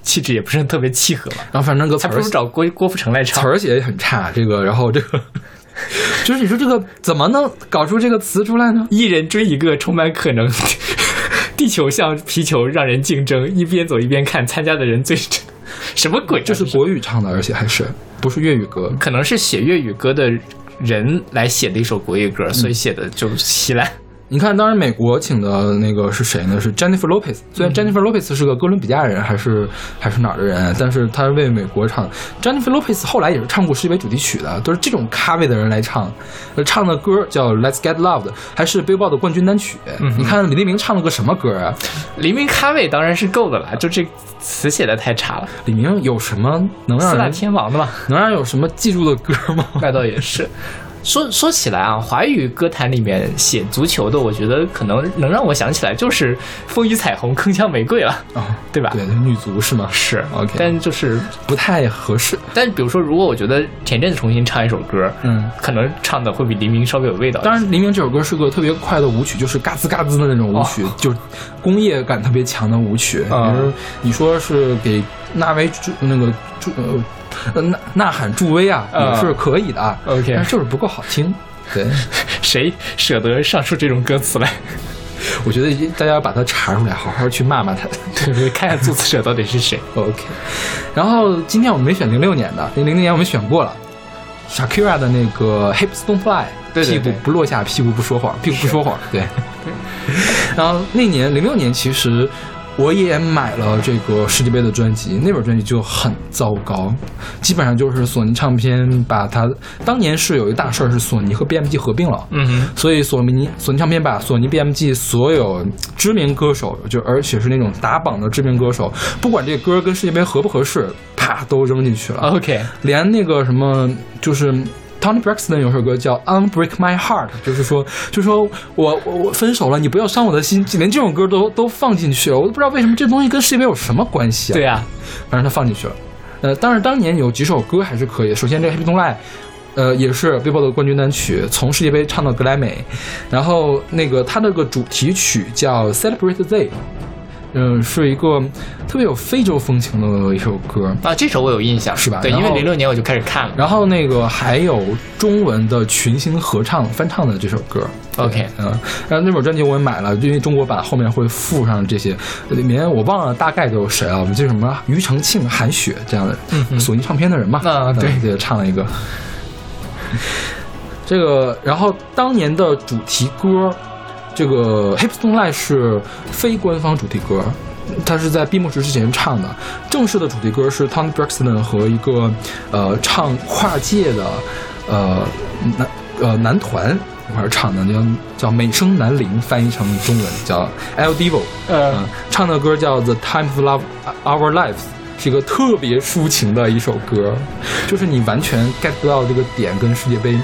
气质也不是特别契合吧。然后反正个词儿还不如找郭郭富城来唱。词儿写的也很差，这个，然后这个，就是你说这个怎么能搞出这个词出来呢？一人追一个，充满可能。地球像皮球，让人竞争，一边走一边看，参加的人最。什么鬼啊、这是国语唱的，而且还是不是粤语歌。可能是写粤语歌的人来写的一首国语歌，所以写的就稀烂。你看，当然美国请的那个是谁呢？是 Jennifer Lopez。虽然 Jennifer Lopez 是个哥伦比亚人，还是还是哪儿的人，但是他为美国唱。Jennifer Lopez 后来也是唱过世界杯主题曲的，都是这种咖位的人来唱。呃，唱的歌叫《Let's Get Loved》，还是 Billboard 的冠军单曲。你看李黎明唱了个什么歌啊？黎明咖位当然是够的了，就这词写的太差了。李明有什么能让四大天王的吗，能让有什么记住的歌吗？那倒也是。说说起来啊，华语歌坛里面写足球的，我觉得可能能让我想起来就是《风雨彩虹》《铿锵玫瑰》了，哦，对吧？对，女足是吗？是 OK 但就是，不太合适。但比如说，如果我觉得田震重新唱一首歌，嗯，可能唱的会比黎明稍微有味道。当然，黎明这首歌是个特别快的舞曲，就是嘎吱嘎吱的那种舞曲，就是工业感特别强的舞曲。啊比如你说是给纳威助那个助呃呃呐呐喊助威啊，啊也是可以的啊。OK 但是就是不够好听。对，谁舍得上出这种歌词来？我觉得大家要把它查出来，好好去骂骂他。对对，看看作词者到底是谁。OK，然后今天我们没选零六年的，零零年我们选过了，Shakira 的那个 Hips Don't Fly，对对对屁股不落下，屁股不说谎，屁股不说谎，对。然后那年零六年，其实我也买了这个世界杯的专辑，那本专辑就很糟糕，基本上就是索尼唱片把它当年是有一大事儿，是索尼和 BMG 合并了，嗯哼，所以索尼索尼唱片把索尼 BMG 所有知名歌手，就而且是那种打榜的知名歌手，不管这个歌跟世界杯合不合适，啪都扔进去了。OK，连那个什么就是 Tony Braxton 有首歌叫《Unbreak My Heart》，就是说，就是说我我我分手了，你不要伤我的心，连这种歌都都放进去了，我都不知道为什么这东西跟世界杯有什么关系啊？对呀、反正他放进去了。呃，当然当年有几首歌还是可以。首先这个《Happy Don't Lie》，呃，也是 Billboard 的冠军单曲，从世界杯唱到格莱美。然后那个他那个主题曲叫《Celebrate the Day》，嗯、是一个特别有非洲风情的一首歌。啊，这首我有印象，是吧对因为零六年我就开始看了。然后那个还有中文的群星合唱翻唱的这首歌。OK 嗯，然后那本专辑我也买了，因为中国版后面会附上这些，里面我忘了大概都有谁啊，我们就什么庾澄庆、韩雪这样的，索尼唱片的人嘛，啊对，唱了一个。这个，然后当年的主题歌，这个《Hips Don't Lie》是非官方主题歌，它是在闭幕式之前唱的。正式的主题歌是 Tony Braxton 和一个呃唱跨界的呃男呃男团一块儿唱的，叫叫美声南陵，翻译成中文叫 El Divo，呃嗯，唱的歌叫《The Time of Love Our Lives》，是一个特别抒情的一首歌，就是你完全 get 不到这个点跟世界杯，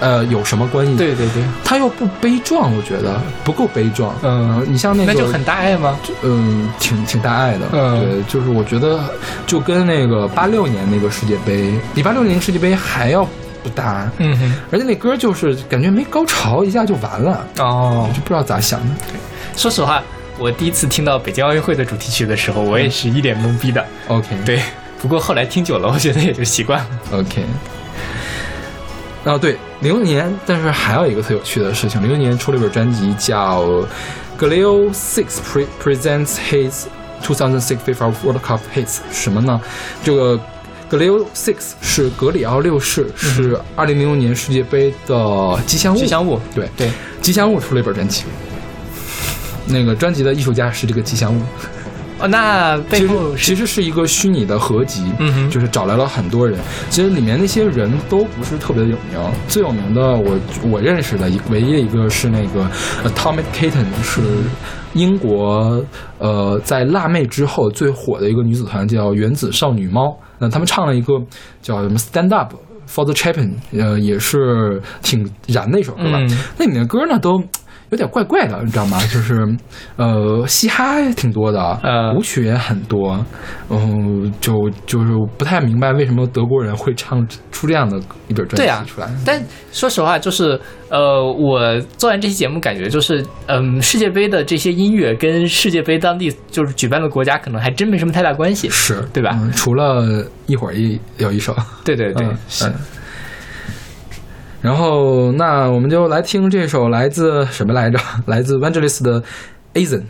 呃，有什么关系？对对对，他又不悲壮，我觉得不够悲壮。嗯你像那个，那就很大爱吗？嗯，挺挺大爱的。嗯对，就是我觉得就跟那个八六年那个世界杯，比八六年世界杯还要不搭。嗯哼，而且那歌就是感觉没高潮，一下就完了，哦我，就不知道咋想的。说实话，我第一次听到北京奥运会的主题曲的时候，我也是一脸懵逼的。OK，对，不过后来听久了，我觉得也就习惯了。OK。哦，对，零六年，但是还有一个特有趣的事情，零六年出了一本专辑叫《Galileo Six Pre Presents His 2006 FIFA World Cup Hits》，什么呢？这个 Galileo Six 是格里奥六世，是二零零六年世界杯的吉祥物。吉祥物，对对，吉祥物出了一本专辑，那个专辑的艺术家是这个吉祥物。哦，那背其实后是其实是一个虚拟的合集，嗯哼就是找来了很多人。其实里面那些人都不是特别的有名，最有名的我我认识的一唯一一个是那个 Atomic Kitten，是英国呃在辣妹之后最火的一个女子团，叫原子少女猫。那他们唱了一个叫什么 Stand Up for the Champion，呃，也是挺燃的一首歌吧。嗯那里面的歌呢都。有点怪怪的，你知道吗？就是，呃，嘻哈也挺多的，呃舞曲也很多，嗯，就就是不太明白为什么德国人会唱出这样的一本专对啊辑出来。但说实话，就是呃，我做完这期节目，感觉就是，嗯，世界杯的这些音乐跟世界杯当地就是举办的国家可能还真没什么太大关系，是对吧？嗯除了一会儿一有一首，对对对，嗯是嗯。然后，那我们就来听这首来自什么来着？来自 Vangelis 的《Azen》。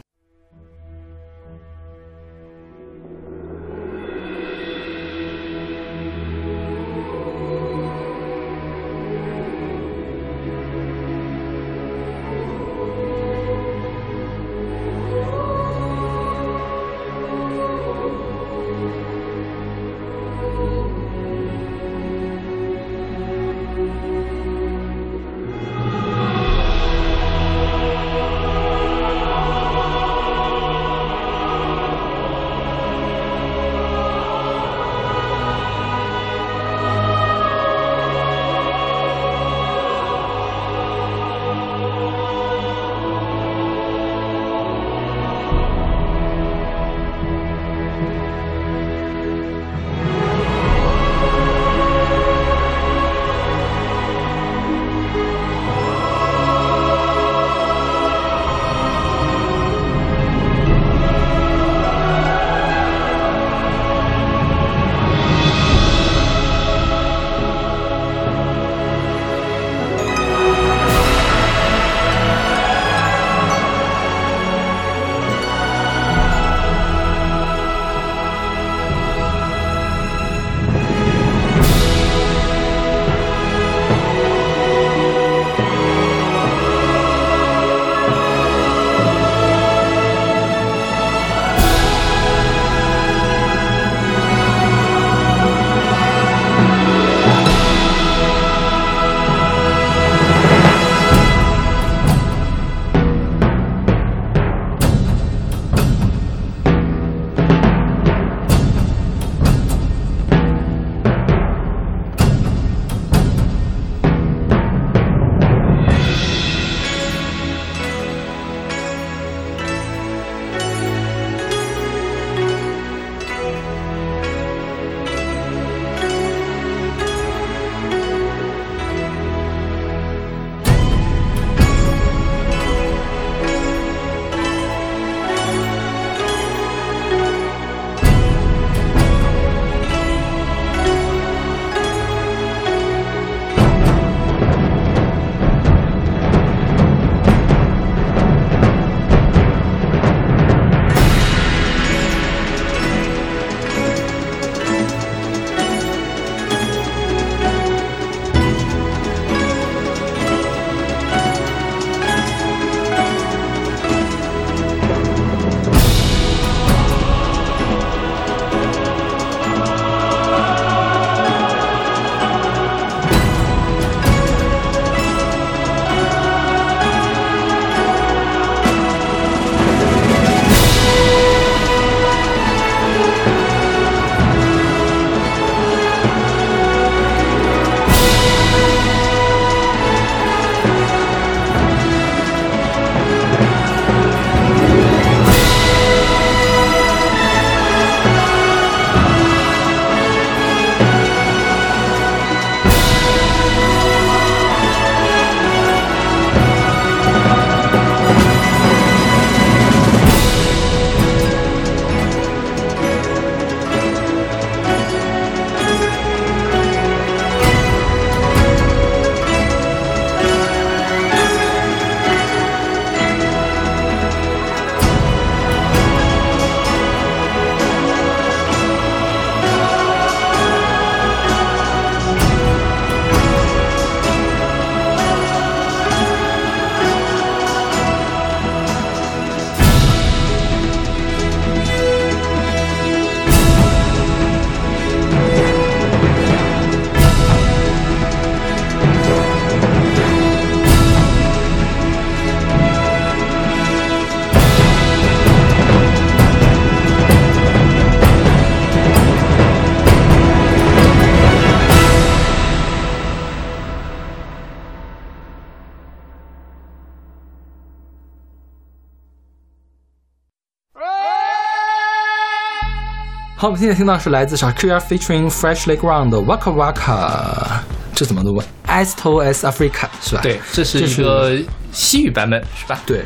好，我们现在听到是来自 Shakira featuring Freshly Ground 的 Waka Waka，这怎么读？Esto S Africa 是吧？对，这是这一个西语版本，是吧？对，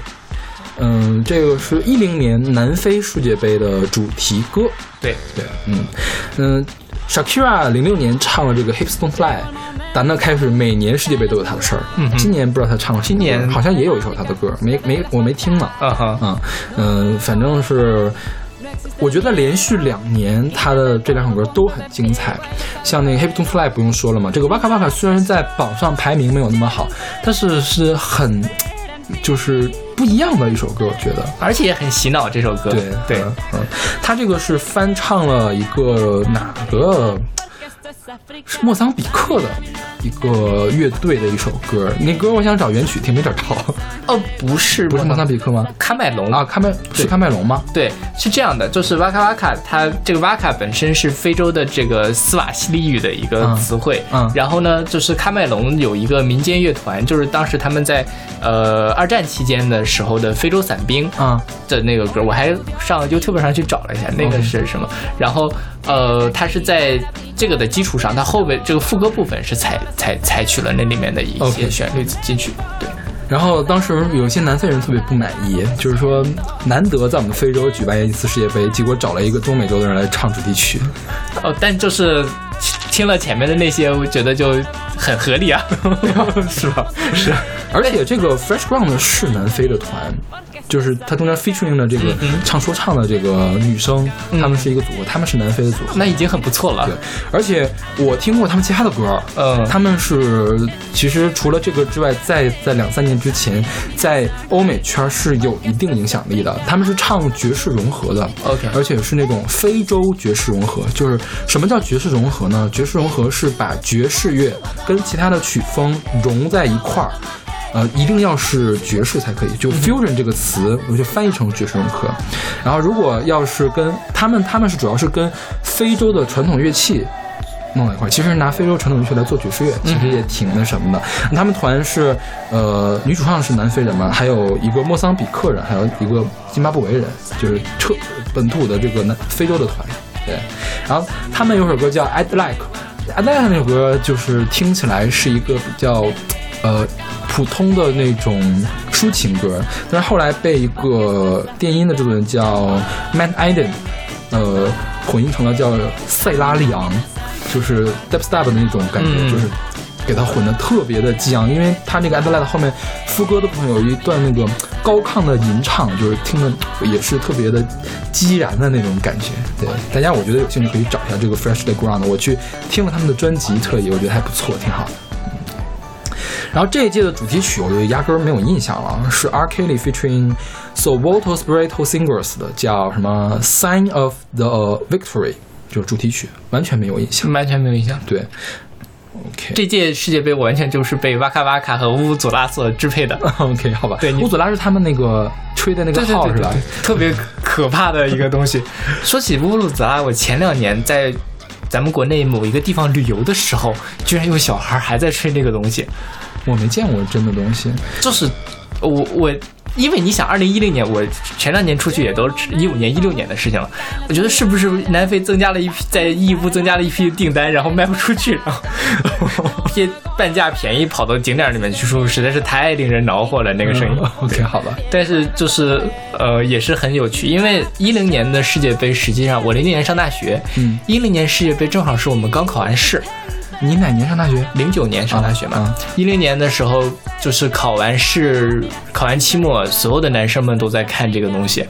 嗯，这个是一零年南非世界杯的主题歌。对，对，嗯嗯，Shakira 零六年唱了这个 Hips Don't Fly，打那开始每年世界杯都有他的事儿。嗯今年不知道他唱了今年好像也有一首他的歌，没没我没听呢。啊哈，嗯嗯，反正是，我觉得连续两年他的这两首歌都很精彩。像那个《Hip to Fly》不用说了嘛，这个《Waka Waka》虽然在榜上排名没有那么好，但是是很就是不一样的一首歌，我觉得。而且也很洗脑这首歌。对对，嗯，嗯他这个是翻唱了一个哪个？是莫桑比克的一个乐队的一首歌，那歌我想找原曲听，没找着。哦，不是，不是莫桑比克吗？喀麦隆啊，喀麦是喀麦隆吗？对，是这样的，就是哇卡哇卡，它这个哇卡本身是非洲的这个斯瓦西里语的一个嗯词汇，嗯然后呢，就是喀麦隆有一个民间乐团，就是当时他们在呃二战期间的时候的非洲伞兵啊的那个歌，我还上 YouTube 上去找了一下，那个是什么？然后呃，它是在这个的基础上，它后边这个副歌部分是采采采取了那里面的一些旋律进去，对。然后当时有一些南非人特别不满意，就是说难得在我们非洲举办一次世界杯，结果找了一个中美洲的人来唱主题曲。哦，但就是听了前面的那些，我觉得就很合理啊，是吧？是，而且这个 Fresh Ground 是南非的团，就是它中间 featuring 的这个唱说唱的这个女生，她们是一个组合，她们是南非的组合。那已经很不错了对。，而且我听过他们其他的歌，嗯他们是其实除了这个之外，在在两三年之前，在欧美圈是有一定影响力的。他们是唱爵士融合的 OK 而且是那种非洲爵士融合。就是什么叫爵士融合呢？爵士融合是把爵士乐跟其他的曲风融在一块儿。呃，一定要是爵士才可以，就 fusion 这个词，我就翻译成爵士融合。然后，如果要是跟他们，他们是主要是跟非洲的传统乐器弄在一块儿，其实拿非洲传统乐器来做爵士乐，其实也挺那什么的。他们团是呃，女主唱是南非人嘛，还有一个莫桑比克人，还有一个津巴布韦人，就是特本土的这个南非洲的团。对，然后他们有首歌叫《I'd Like》，《I'd Like》那首歌就是听起来是一个比较呃普通的那种抒情歌，但是后来被一个电音的制作人叫 Matt Eden 呃，混音成了叫塞拉利昂，就是 d e p s t e p 的那种感觉，嗯。就是给它混的特别的激昂，因为它那个 Adelaide 后面副歌的部分有一段那个高亢的吟唱，就是听的也是特别的激然的那种感觉。对，大家我觉得有兴趣可以找一下这个 Fresh the Ground，我去听了他们的专辑，特意我觉得还不错，挺好的。然后这一届的主题曲，我就压根儿没有印象了，是 R. Kelly featuring Sovolto Spirito Singers 的，叫什么 Sign of the Victory，就是主题曲，完全没有印象。完全没有印象。对，OK，这届世界杯我完全就是被哇卡哇卡和乌祖拉所支配的，OK，好吧。对乌祖拉是他们那个吹的那个号是吧？特别可怕的一个东西。说起乌鲁祖拉，我前两年在咱们国内某一个地方旅游的时候，居然有小孩还在吹那个东西，我没见过真的东西。就是我我。因为你想，二零一零年我前两年出去也都一五年、一六年的事情了。我觉得是不是南非增加了一批在义乌增加了一批订单，然后卖不出去，然后些半价便宜跑到景点里面去说，实在是太令人恼火了那个声音。OK，好吧。但是就是呃也是很有趣，因为一零年的世界杯，实际上我零零年上大学，嗯，一零年世界杯正好是我们刚考完试，你哪年上大学？零九年上大学嘛啊，一零、年的时候就是考完试，考完期末，所有的男生们都在看这个东西，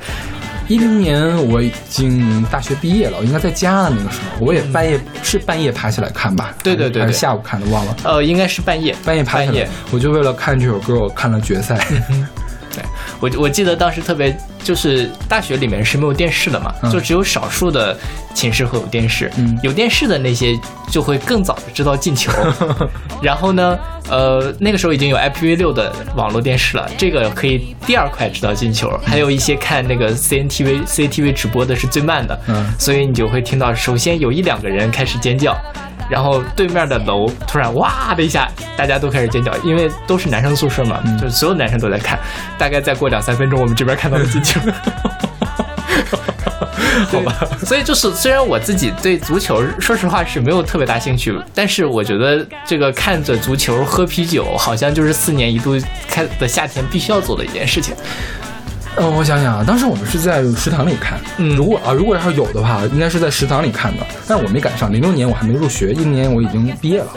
一零年我已经大学毕业了，我应该在家了。那个时候我也半夜是半夜爬起来看吧？对对对对还是下午看的，忘了。呃，应该是半夜，半夜爬起来我就为了看这首歌，我看了决赛。对我我记得当时特别，就是大学里面是没有电视的嘛，嗯就只有少数的寝室会有电视，嗯有电视的那些就会更早的知道进球。然后呢，呃，那个时候已经有 IPv 六的网络电视了，这个可以第二快知道进球。还有一些看那个 CNTV CCTV 直播的是最慢的，嗯所以你就会听到，首先有一两个人开始尖叫。然后对面的楼突然哇的一下，大家都开始尖叫，因为都是男生宿舍嘛，就是所有男生都在看。大概再过两三分钟，我们这边看到了进球。好吧。所以就是，虽然我自己对足球，说实话是没有特别大兴趣，但是我觉得这个看着足球喝啤酒，好像就是四年一度开的夏天必须要做的一件事情。嗯，我想想啊，当时我们是在食堂里看，嗯如果啊，如果要是有的话，应该是在食堂里看的，但是我没赶上，零六年我还没入学，一零年我已经毕业了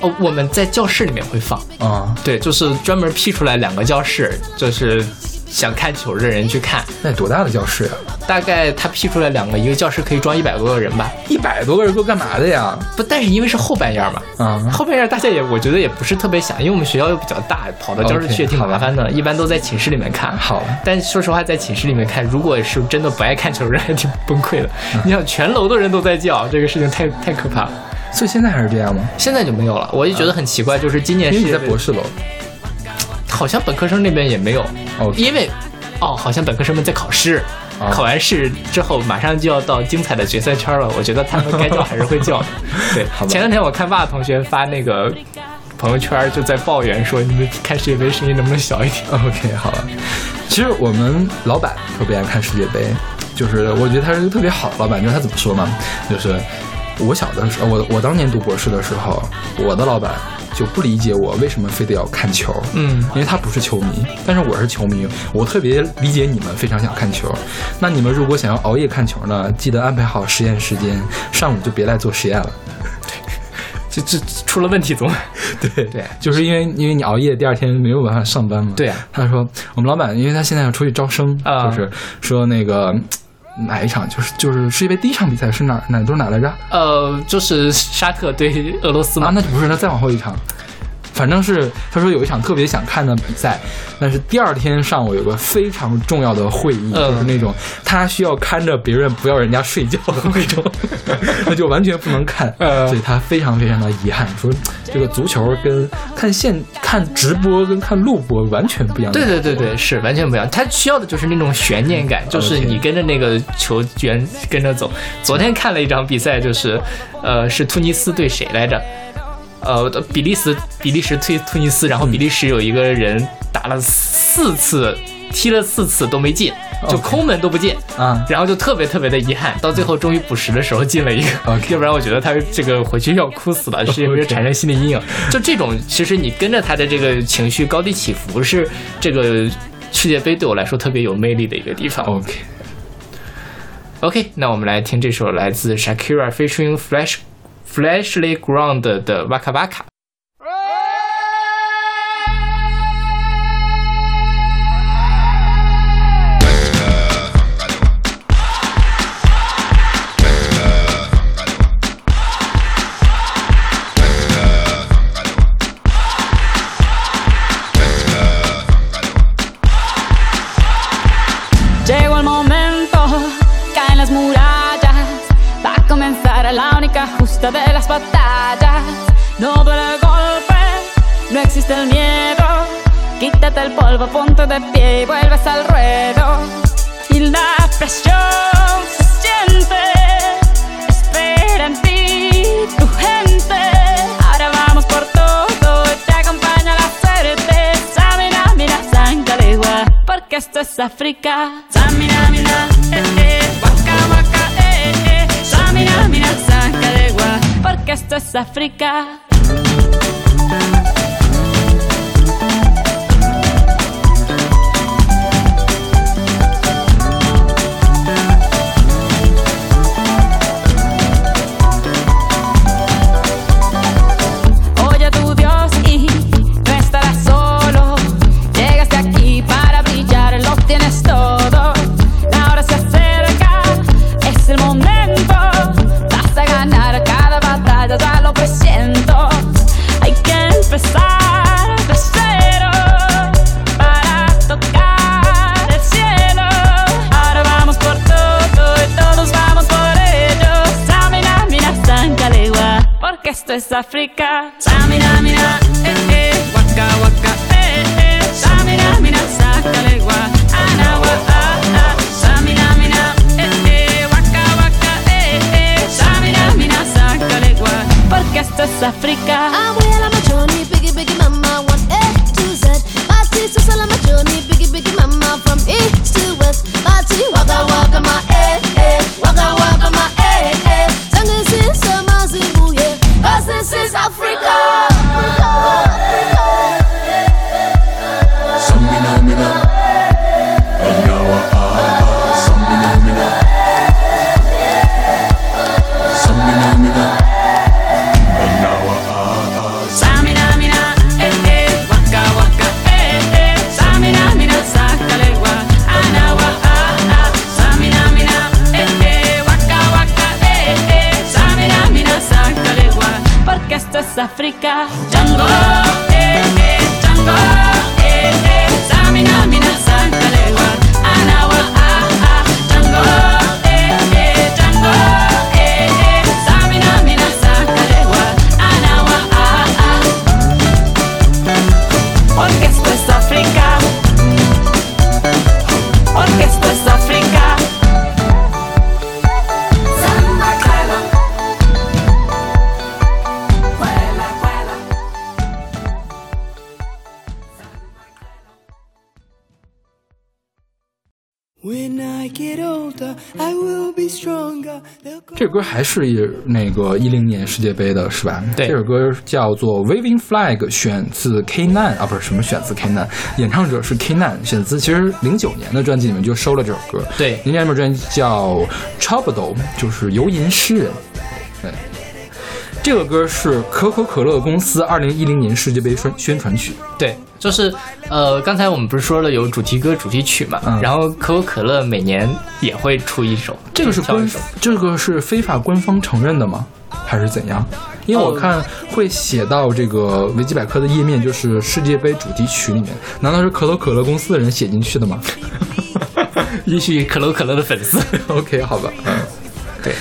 哦，我们在教室里面会放，啊。对，就是专门辟出来两个教室，就是想看球的人去看。那多大的教室呀、大概他辟出来两个，一个教室可以装一百多个人吧。一百多个人够干嘛的呀？不，但是因为是后半夜嘛，啊，后半夜大家也我觉得也不是特别想，因为我们学校又比较大，跑到教室去也挺麻烦的，一般都在寝室里面看。好但说实话，在寝室里面看，如果是真的不爱看球的人，还挺崩溃的。你想，全楼的人都在叫，这个事情太太可怕了。所以现在还是这样吗？现在就没有了，我就觉得很奇怪，就是今年因为你世界杯在博士楼。好像本科生那边也没有因为哦，好像本科生们在考试，啊考完试之后马上就要到精彩的决赛圈了。我觉得他们该叫还是会叫的。对好，前两天我看爸同学发那个朋友圈，就在抱怨说你们看世界杯声音能不能小一点？OK，好了。其实我们老板特别爱看世界杯，就是我觉得他是一个特别好的老板。你知道他怎么说吗？就是我小的时候，我我当年读博士的时候，我的老板就不理解我为什么非得要看球。嗯，因为他不是球迷，但是我是球迷，我特别理解你们非常想看球。那你们如果想要熬夜看球呢，记得安排好实验时间，上午就别来做实验了。这这出了问题总 对对就是因为因为你熬夜，第二天没有办法上班嘛。对啊他说我们老板，因为他现在要出去招生，啊就是说那个哪一场，就是就是世界杯第一场比赛是哪哪都哪来着？呃，就是沙特对俄罗斯啊，嘛。那不是，那再往后一场。反正是他说有一场特别想看的比赛，但是第二天上午有个非常重要的会议，嗯就是那种他需要看着别人不要人家睡觉的那种，那就完全不能看，呃所以他非常非常的遗憾，说这个足球跟看现看直播跟看录播完全不一样。对对对对，是完全不一样。他需要的就是那种悬念感，就是你跟着那个球员跟着走。昨天看了一场比赛，就是，呃，是突尼斯对谁来着？呃，比利时，比利时推突尼斯，然后比利时有一个人打了四次，踢了四次都没进，就空门都不进。啊，然后就特别特别的遗憾，到最后终于补时的时候进了一个要不然我觉得他这个回去要哭死了，是因为产生心理阴影。就这种，其实你跟着他的这个情绪高低起伏，是这个世界杯对我来说特别有魅力的一个地方。OK，OK，那我们来听这首来自 Shakira featuring Flash Flashly Ground 的 Waka Waka。Es África. Samina, mira, eh, eh, waka, waka, eh, eh. Samina, mira, Sangalegua, porque esto es África. West Africa. 啊。还是一那个一零年世界杯的是吧？对这首歌叫做《Waving Flag》，选自 K Nine 啊，不是什么选自 K Nine，演唱者是 K Nine，选自其实零九年的专辑里面就收了这首歌。对零年那本专辑叫《Troubadour》，就是游吟诗人。对，这个歌是可口可乐公司二零一零年世界杯宣宣传曲。对，就是呃，刚才我们不是说了有主题歌、主题曲嘛，嗯然后可口可乐每年也会出一首，这个是官这个是非法官方承认的吗？还是怎样？因为我哦看会写到这个维基百科的页面，就是世界杯主题曲里面，难道是可口可乐公司的人写进去的吗 也许可口可乐的粉丝。OK，好吧，嗯，对。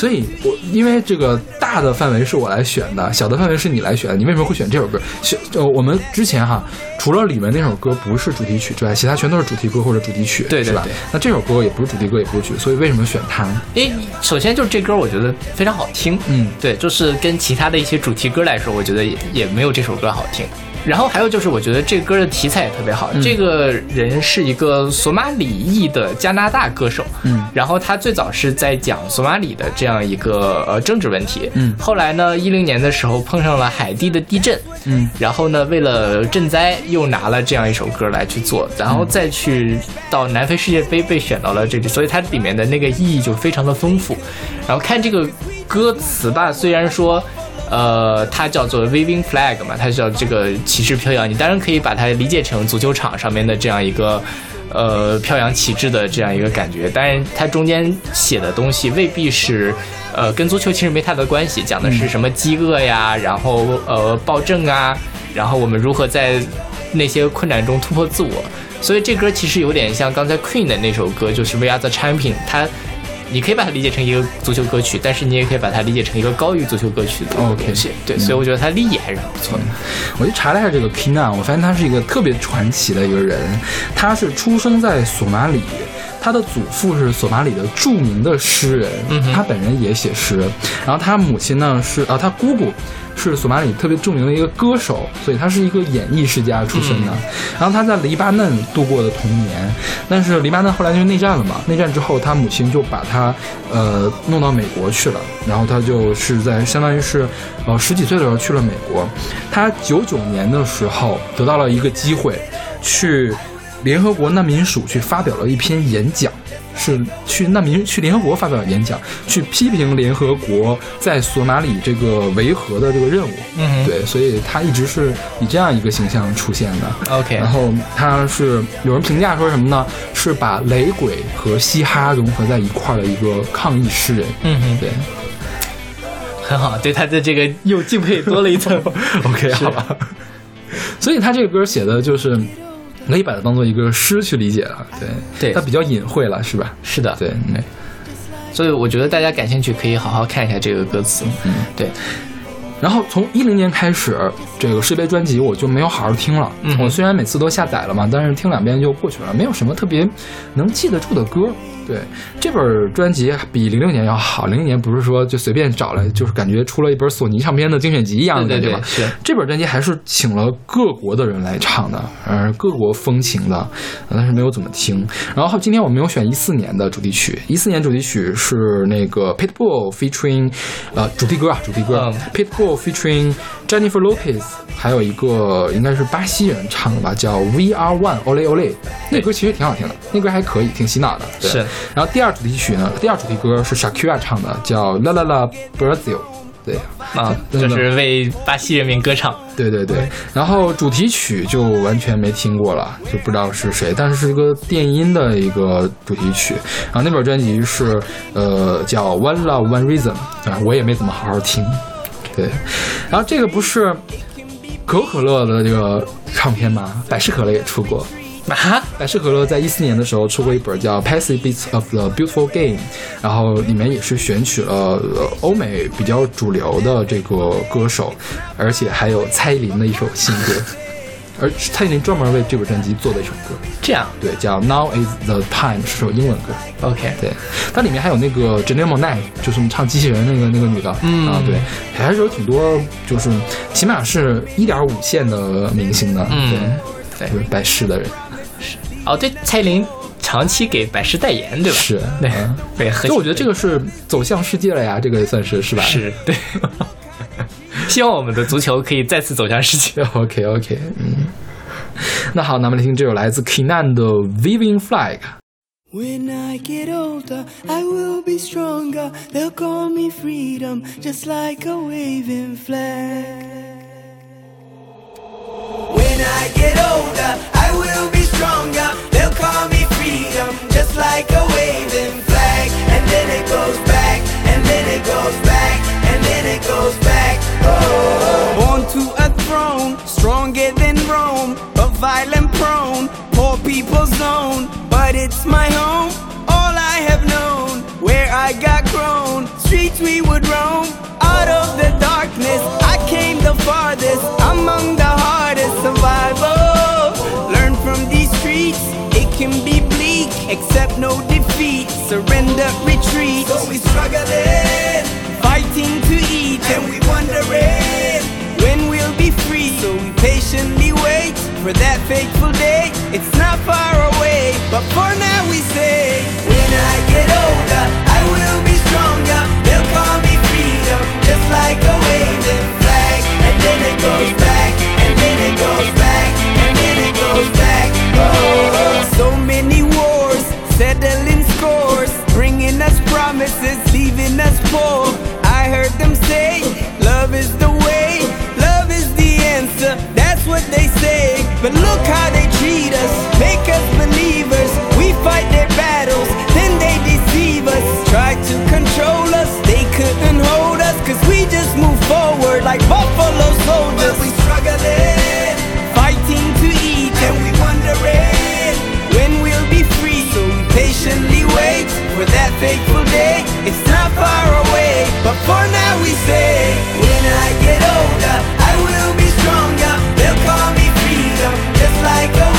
所以我因为这个大的范围是我来选的，小的范围是你来选的，你为什么会选这首歌？选呃，我们之前哈，除了里面那首歌不是主题曲之外，其他全都是主题歌或者主题曲，对对吧？那这首歌也不是主题歌，也不是曲，所以为什么选它？因为首先就是这歌，我觉得非常好听，嗯对，就是跟其他的一些主题歌来说，我觉得也也没有这首歌好听。然后还有就是，我觉得这歌的题材也特别好。嗯这个人是一个索马里裔的加拿大歌手，嗯然后他最早是在讲索马里的这样一个呃政治问题，嗯后来呢，一零年的时候碰上了海地的地震，嗯然后呢，为了赈灾，又拿了这样一首歌来去做，然后再去到南非世界杯被选到了这里，所以它里面的那个意义就非常的丰富。然后看这个歌词吧，虽然说。呃，它叫做 waving flag 嘛，它叫这个旗帜飘扬。你当然可以把它理解成足球场上面的这样一个呃飘扬旗帜的这样一个感觉，但是它中间写的东西未必是呃跟足球其实没太大关系，讲的是什么饥饿呀，然后呃暴政啊，然后我们如何在那些困难中突破自我。所以这歌其实有点像刚才 Queen 的那首歌，就是 We Are the Champion，它。你可以把它理解成一个足球歌曲，但是你也可以把它理解成一个高于足球歌曲的 OK 东西。对，所以我觉得它立意还是很不错的。我就查了一下这个 k i n a 我发现他是一个特别传奇的一个人。他是出生在索马里，他的祖父是索马里的著名的诗人，他本人也写诗。然后他母亲呢是啊，他姑姑是索马里特别著名的一个歌手，所以他是一个演艺世家出身的。然后他在黎巴嫩度过的童年，但是黎巴嫩后来就内战了嘛，内战之后他母亲就把他呃弄到美国去了，然后他就是在相当于是呃十几岁的时候去了美国。他九九年的时候得到了一个机会，去联合国难民署去发表了一篇演讲。是去难民去联合国发表演讲，去批评联合国在索马里这个维和的这个任务。嗯对，所以他一直是以这样一个形象出现的。OK 然后他是有人评价说什么呢？是把雷鬼和嘻哈融合在一块儿的一个抗议诗人。嗯哼，对很好，对他的这个又敬佩多了一层。OK，好吧。所以他这个歌写的就是可以把它当做一个诗去理解了。对，对它比较隐晦了，是吧？是的，对，对所以我觉得大家感兴趣可以好好看一下这个歌词。嗯，对，然后从一零年开始，这个世界杯专辑我就没有好好听了。嗯我虽然每次都下载了嘛，但是听两遍就过去了，没有什么特别能记得住的歌。对，这本专辑比零六年要好。零六年不是说就随便找来，就是感觉出了一本索尼唱片的精选集一样的感觉吧。这本专辑还是请了各国的人来唱的，呃，各国风情的，但是没有怎么听。然后今天我们有选一四年的主题曲，一四年主题曲是那个 Pitbull featuring，呃，主题歌啊，主题歌、嗯 Pitbull featuring Jennifer Lopez，还有一个应该是巴西人唱的吧，叫 We Are One Ole Ole，那歌其实挺好听的，那歌还可以，挺洗脑的。对是。然后第二主题曲呢，第二主题歌是 Shakira 唱的，叫 La La La Brazil。对，啊，就是为巴西人民歌唱。对对对，然后主题曲就完全没听过了，就不知道是谁，但是是一个电音的一个主题曲。然后那本专辑是呃叫 One Love One Reason 啊，我也没怎么好好听。对，然后这个不是可口可乐的这个唱片吗？百事可乐也出过。啊，百事可乐在一四年的时候出过一本叫《Passive Beats of the Beautiful Game》，然后里面也是选取了呃欧美比较主流的这个歌手，而且还有蔡依林的一首新歌，而蔡依林专门为这本专辑做的一首歌，这样对，叫《Now Is the Time》，是首英文歌。，OK，对，它里面还有那个 Janelle Monáe，就是我们唱机器人那个那个女的，嗯啊，对，还是有挺多，就是起码是一点五线的明星的，嗯对，就是百事的人是，哦，对，蔡依林长期给百事代言，对吧？是对嗯对，很就我觉得这个是走向世界了呀，这个也算是是吧？是对。希望我们的足球可以再次走向世界。 OK OK，嗯，那好，那么来听这首来自 Kinan 的 Waving Flag。 When I get older, I will be stronger. They'll call me freedom, just like a waving flag. When I get older, I will be stronger. They'll call me freedom, just like a waving flag. And then it goes back, and then it goes back, Born to a throne, stronger than Rome, but violent prone, poor people's zone. But it's my home, all I have known, where I got grown. Streets we would roam, out of the darkness. I came the farthest, among the hardest survival. Learn from these streets, it can be bleak, except no defeat. Surrender, retreat. So we eat, and when we'll be free. So we patiently wait for that fateful day. It's not far away, but for now we say, when I get older, I will be stronger. They'll call me freedom, just like a waving flag. And then it goes back, and then it goes back, and then it goes back. Oh, so many wars, settling scores, bringing us promises, leaving us poor. I heard them say, is the way, love is the answer. That's what they say. But look how they treat us, make us believers. We fight their battles, then they deceive us. Try to control us, they couldn't hold us. Cause we just move forward like buffalo soldiers. But we struggling, fighting to eat, and we wondering when we'll be free. So we patiently wait for that fateful day. It's not far away, but for now we say, I get older, I will be stronger. They'll call me freedom, just like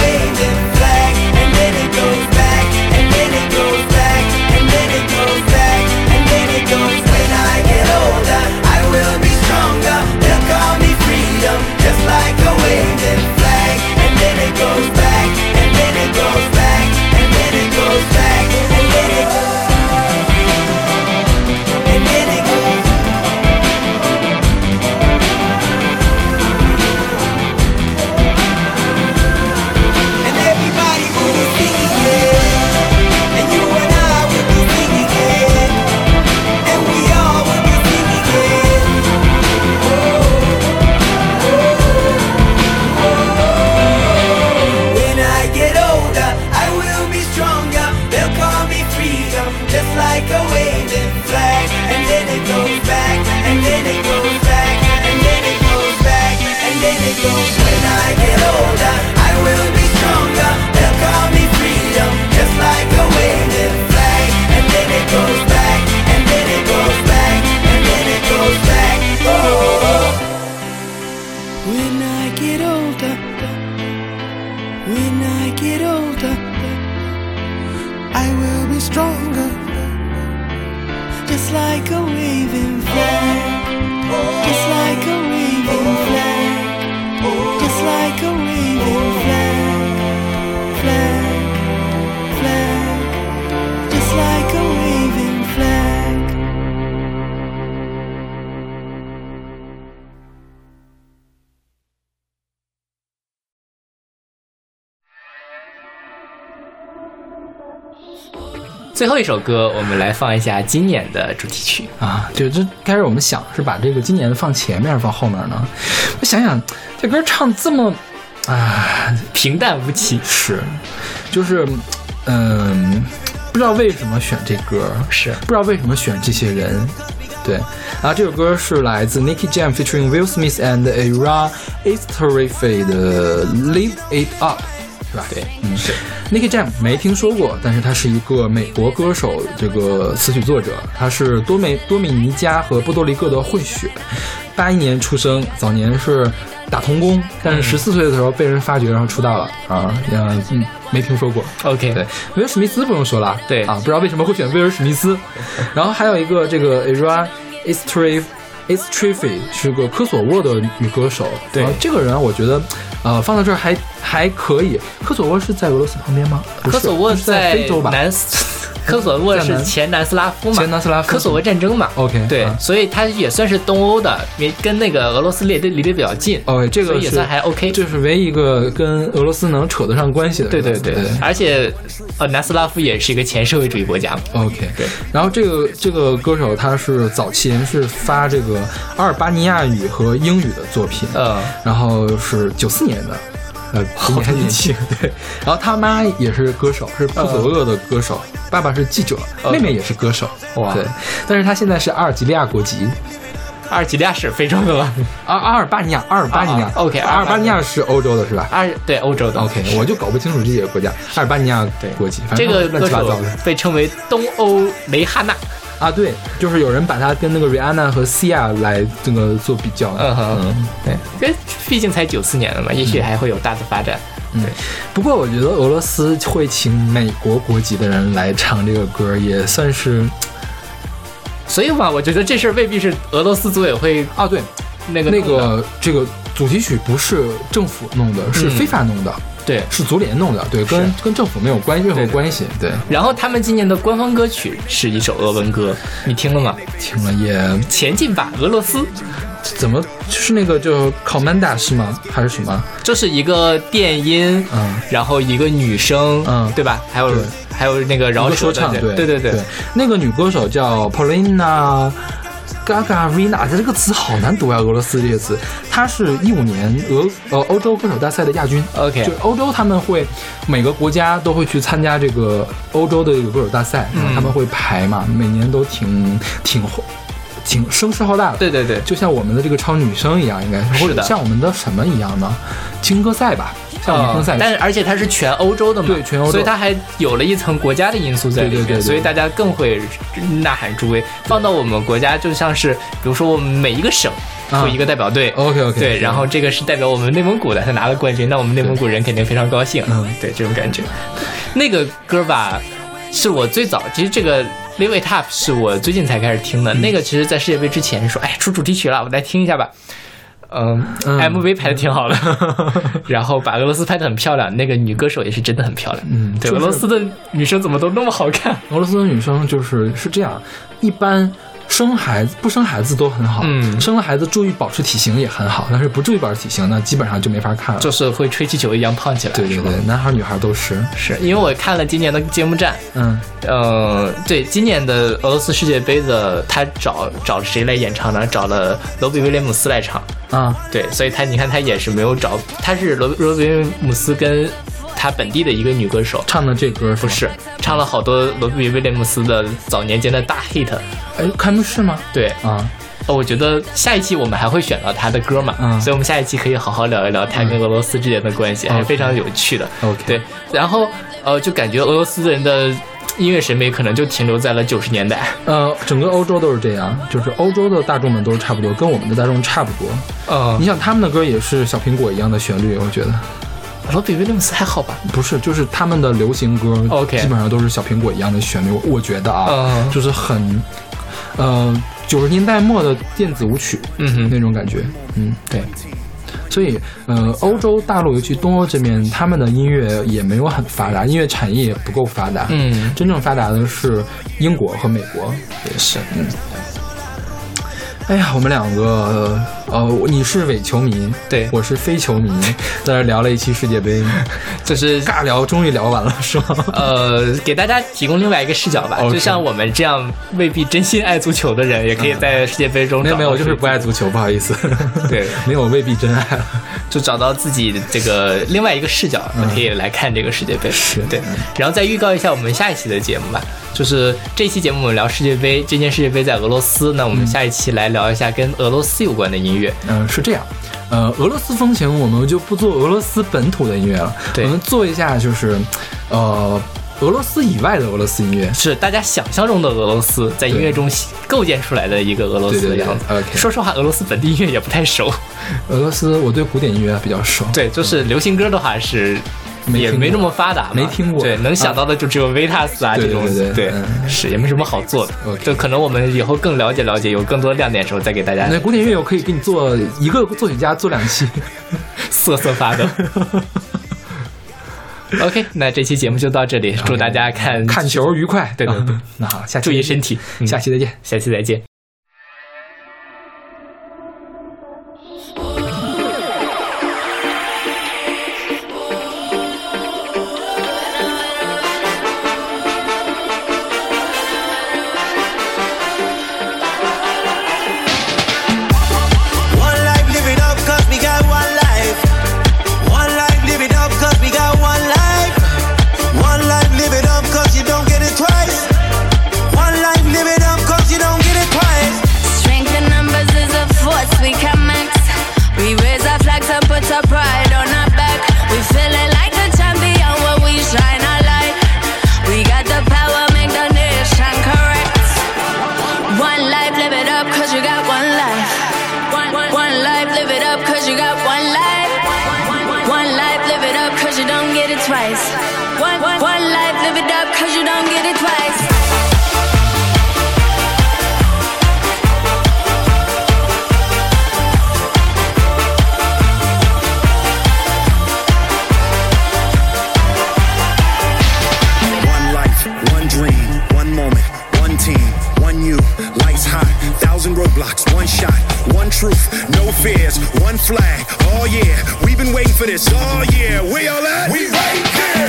最后一首歌，我们来放一下今年的主题曲。啊，就这开始我们想是把这个今年的放前面放后面呢？我想想，这歌唱这么啊，平淡无奇，是，就是嗯，不知道为什么选这歌，是不知道为什么选这些人，对，对，然后这首歌是来自 Nicky Jam featuring Will Smith and Era Estreffe 的 Live It Up，是吧？对，嗯，是 Nicky Jam 没听说过，但是他是一个美国歌手，这个词曲作者，他是多美多米尼加和波多黎各的混血，八一年出生，早年是打童工，但是十四岁的时候被人发掘，然后出道了。啊，嗯嗯，没听说过。OK，对，威尔史密斯不用说了，对。啊，不知道为什么会选威尔史密斯。然后还有一个这个 Era Estreffe 是个科索沃的女歌手，对这个人我觉得，呃，放到这儿还还可以。科索沃是在俄罗斯旁边吗？科索沃是在非洲吧？科索沃是前南斯拉夫嘛？前南斯拉夫科索沃战争嘛 OK，对啊，所以它也算是东欧的，也跟那个俄罗斯离得离得比较近。哦，这个也算还 OK 这是唯一一个跟俄罗斯能扯得上关系的。对对对，而且呃，南斯拉夫也是一个前社会主义国家嘛。OK，对。然后这个这个歌手他是早期是发这个阿尔巴尼亚语和英语的作品，嗯，然后是九四年的，呃，好年轻。对，然后他妈也是歌手，是布索沃的歌手，爸爸是记者，妹妹也是歌手。哇对，但是他现在是阿尔及利亚国籍，阿尔及利亚是非洲的吗？阿阿尔巴尼亚，阿尔巴尼亚啊，OK，阿尔巴尼亚是欧洲的是吧？阿对欧洲的。OK，我就搞不清楚这几个国家。阿尔巴尼亚对国籍，反这个乱七八糟的被称为东欧雷哈娜。啊。对，就是有人把他跟那个 Rihanna 和 Sia 来这个做比较。嗯哼，对，因为毕竟才九四年了嘛，也许还会有大的发展。嗯，不过我觉得俄罗斯会请美国国籍的人来唱这个歌，也算是所以嘛，我觉得这事儿未必是俄罗斯组委会啊，对，那个那个这个主题曲不是政府弄的，是嗯。非法弄的，对。是足联弄的，对，跟跟政府没有关任何对对关系。对，然后他们今年的官方歌曲是一首俄文歌，你听了吗？听了也前进吧，俄罗斯！怎么就是那个就 Comanda 是吗？还是什么？这是一个电音，嗯，然后一个女生，嗯对吧？还有还有那个饶舌说唱，对对对对，那个女歌手叫 Polina。Gagarina，这个词好难读啊！俄罗斯这个词，她是一五年俄呃欧洲歌手大赛的亚军。OK 就欧洲他们会每个国家都会去参加这个欧洲的这个歌手大赛，然后他们会排嘛，每年都挺挺挺声势浩大的。对对对，就像我们的这个超女生一样，应该是，或者是的像我们的什么一样呢？青歌赛吧，像女生赛嗯，但是而且它是全欧洲的嘛，对全欧洲所以它还有了一层国家的因素在里面，对对对对所以大家更会呐喊助威。放到我们国家，就像是比如说我们每一个省啊出一个代表队。OK，OK，对，然后这个是代表我们内蒙古的，他拿了冠军，那我们内蒙古人肯定非常高兴。嗯对，这种感觉。那个歌吧，是我最早，其实这个 Live It Up 是我最近才开始听嗯的。那个其实，在世界杯之前说，哎，出主题曲了，我来听一下吧。嗯嗯 m v 拍的挺好的，然后把俄罗斯拍的很漂亮，那个女歌手也是真的很漂亮。对，嗯就是俄罗斯的女生怎么都那么好看？俄罗斯的女生就是是这样，一般生孩子不生孩子都很好，嗯生了孩子注意保持体型也很好，但是不注意保持体型，那基本上就没法看了。就是会吹气球一样胖起来，对对对，男孩女孩都是，是因为我看了今年的揭幕战，嗯，呃，对，今年的俄罗斯世界杯的，他找找谁来演唱呢？找了罗比威廉姆斯来唱。啊，对，所以他你看他也是没有找，他是罗罗比威廉姆斯跟他本地的一个女歌手，唱的这歌不是唱了好多罗比威廉姆斯的早年间的大 hit。哎，开幕式吗？对，啊，哦，我觉得下一期我们还会选到他的歌嘛，嗯所以我们下一期可以好好聊一聊他跟俄罗斯之间的关系，还是非常有趣的。OK 对，然后呃，就感觉俄罗斯人的音乐审美可能就停留在了九十年代。呃，整个欧洲都是这样，就是欧洲的大众们都是差不多，跟我们的大众差不多。呃你，想他们的歌也是小苹果一样的旋律，我觉得罗比威廉姆斯还好吧？不是，就是他们的流行歌 OK 基本上都是小苹果一样的旋律，我觉得啊，嗯就是很呃九十年代末的电子舞曲，嗯哼那种感觉，嗯，对。所以，呃，欧洲大陆，尤其东欧这边，他们的音乐也没有很发达，音乐产业也不够发达。嗯真正发达的是英国和美国。也是，嗯。哎呀，我们两个，呃，你是伪球迷，对我是非球迷，在这聊了一期世界杯，就是尬聊，终于聊完了，是吗？呃，给大家提供另外一个视角吧。就像我们这样未必真心爱足球的人，也可以在世界杯中找到没有没有，我就是不爱足球，不好意思。对没有未必真爱了。就找到自己这个另外一个视角，可以来看这个世界杯。是对，然后再预告一下我们下一期的节目吧。就是这期节目我们聊世界杯，今年世界杯在俄罗斯，那我们下一期来聊一下跟俄罗斯有关的音乐。嗯、是这样。呃，俄罗斯风情我们就不做俄罗斯本土的音乐了，我们做一下就是，呃，俄罗斯以外的俄罗斯音乐。是大家想象中的俄罗斯在音乐中构建出来的一个俄罗斯的样子。对对对，OK 说实话，俄罗斯本地音乐也不太熟。俄罗斯我对古典音乐比较熟，对，就是流行歌的话是。没也没那么发达，没听过对，能想到的就只有维塔斯啊对这种，对是也没什么好做的。就可能我们以后更了解了解，有更多亮点的时候再给大家那古典音乐我可以给你做一个作曲家做两期。瑟瑟发抖。OK，那这期节目就到这里，祝大家看看球愉快，对对对啊那好，下期注意身体，嗯下期再见。下期再见。Fears, one flag. Oh yeah, we've been waiting for this. Oh yeah, we all at? We right here.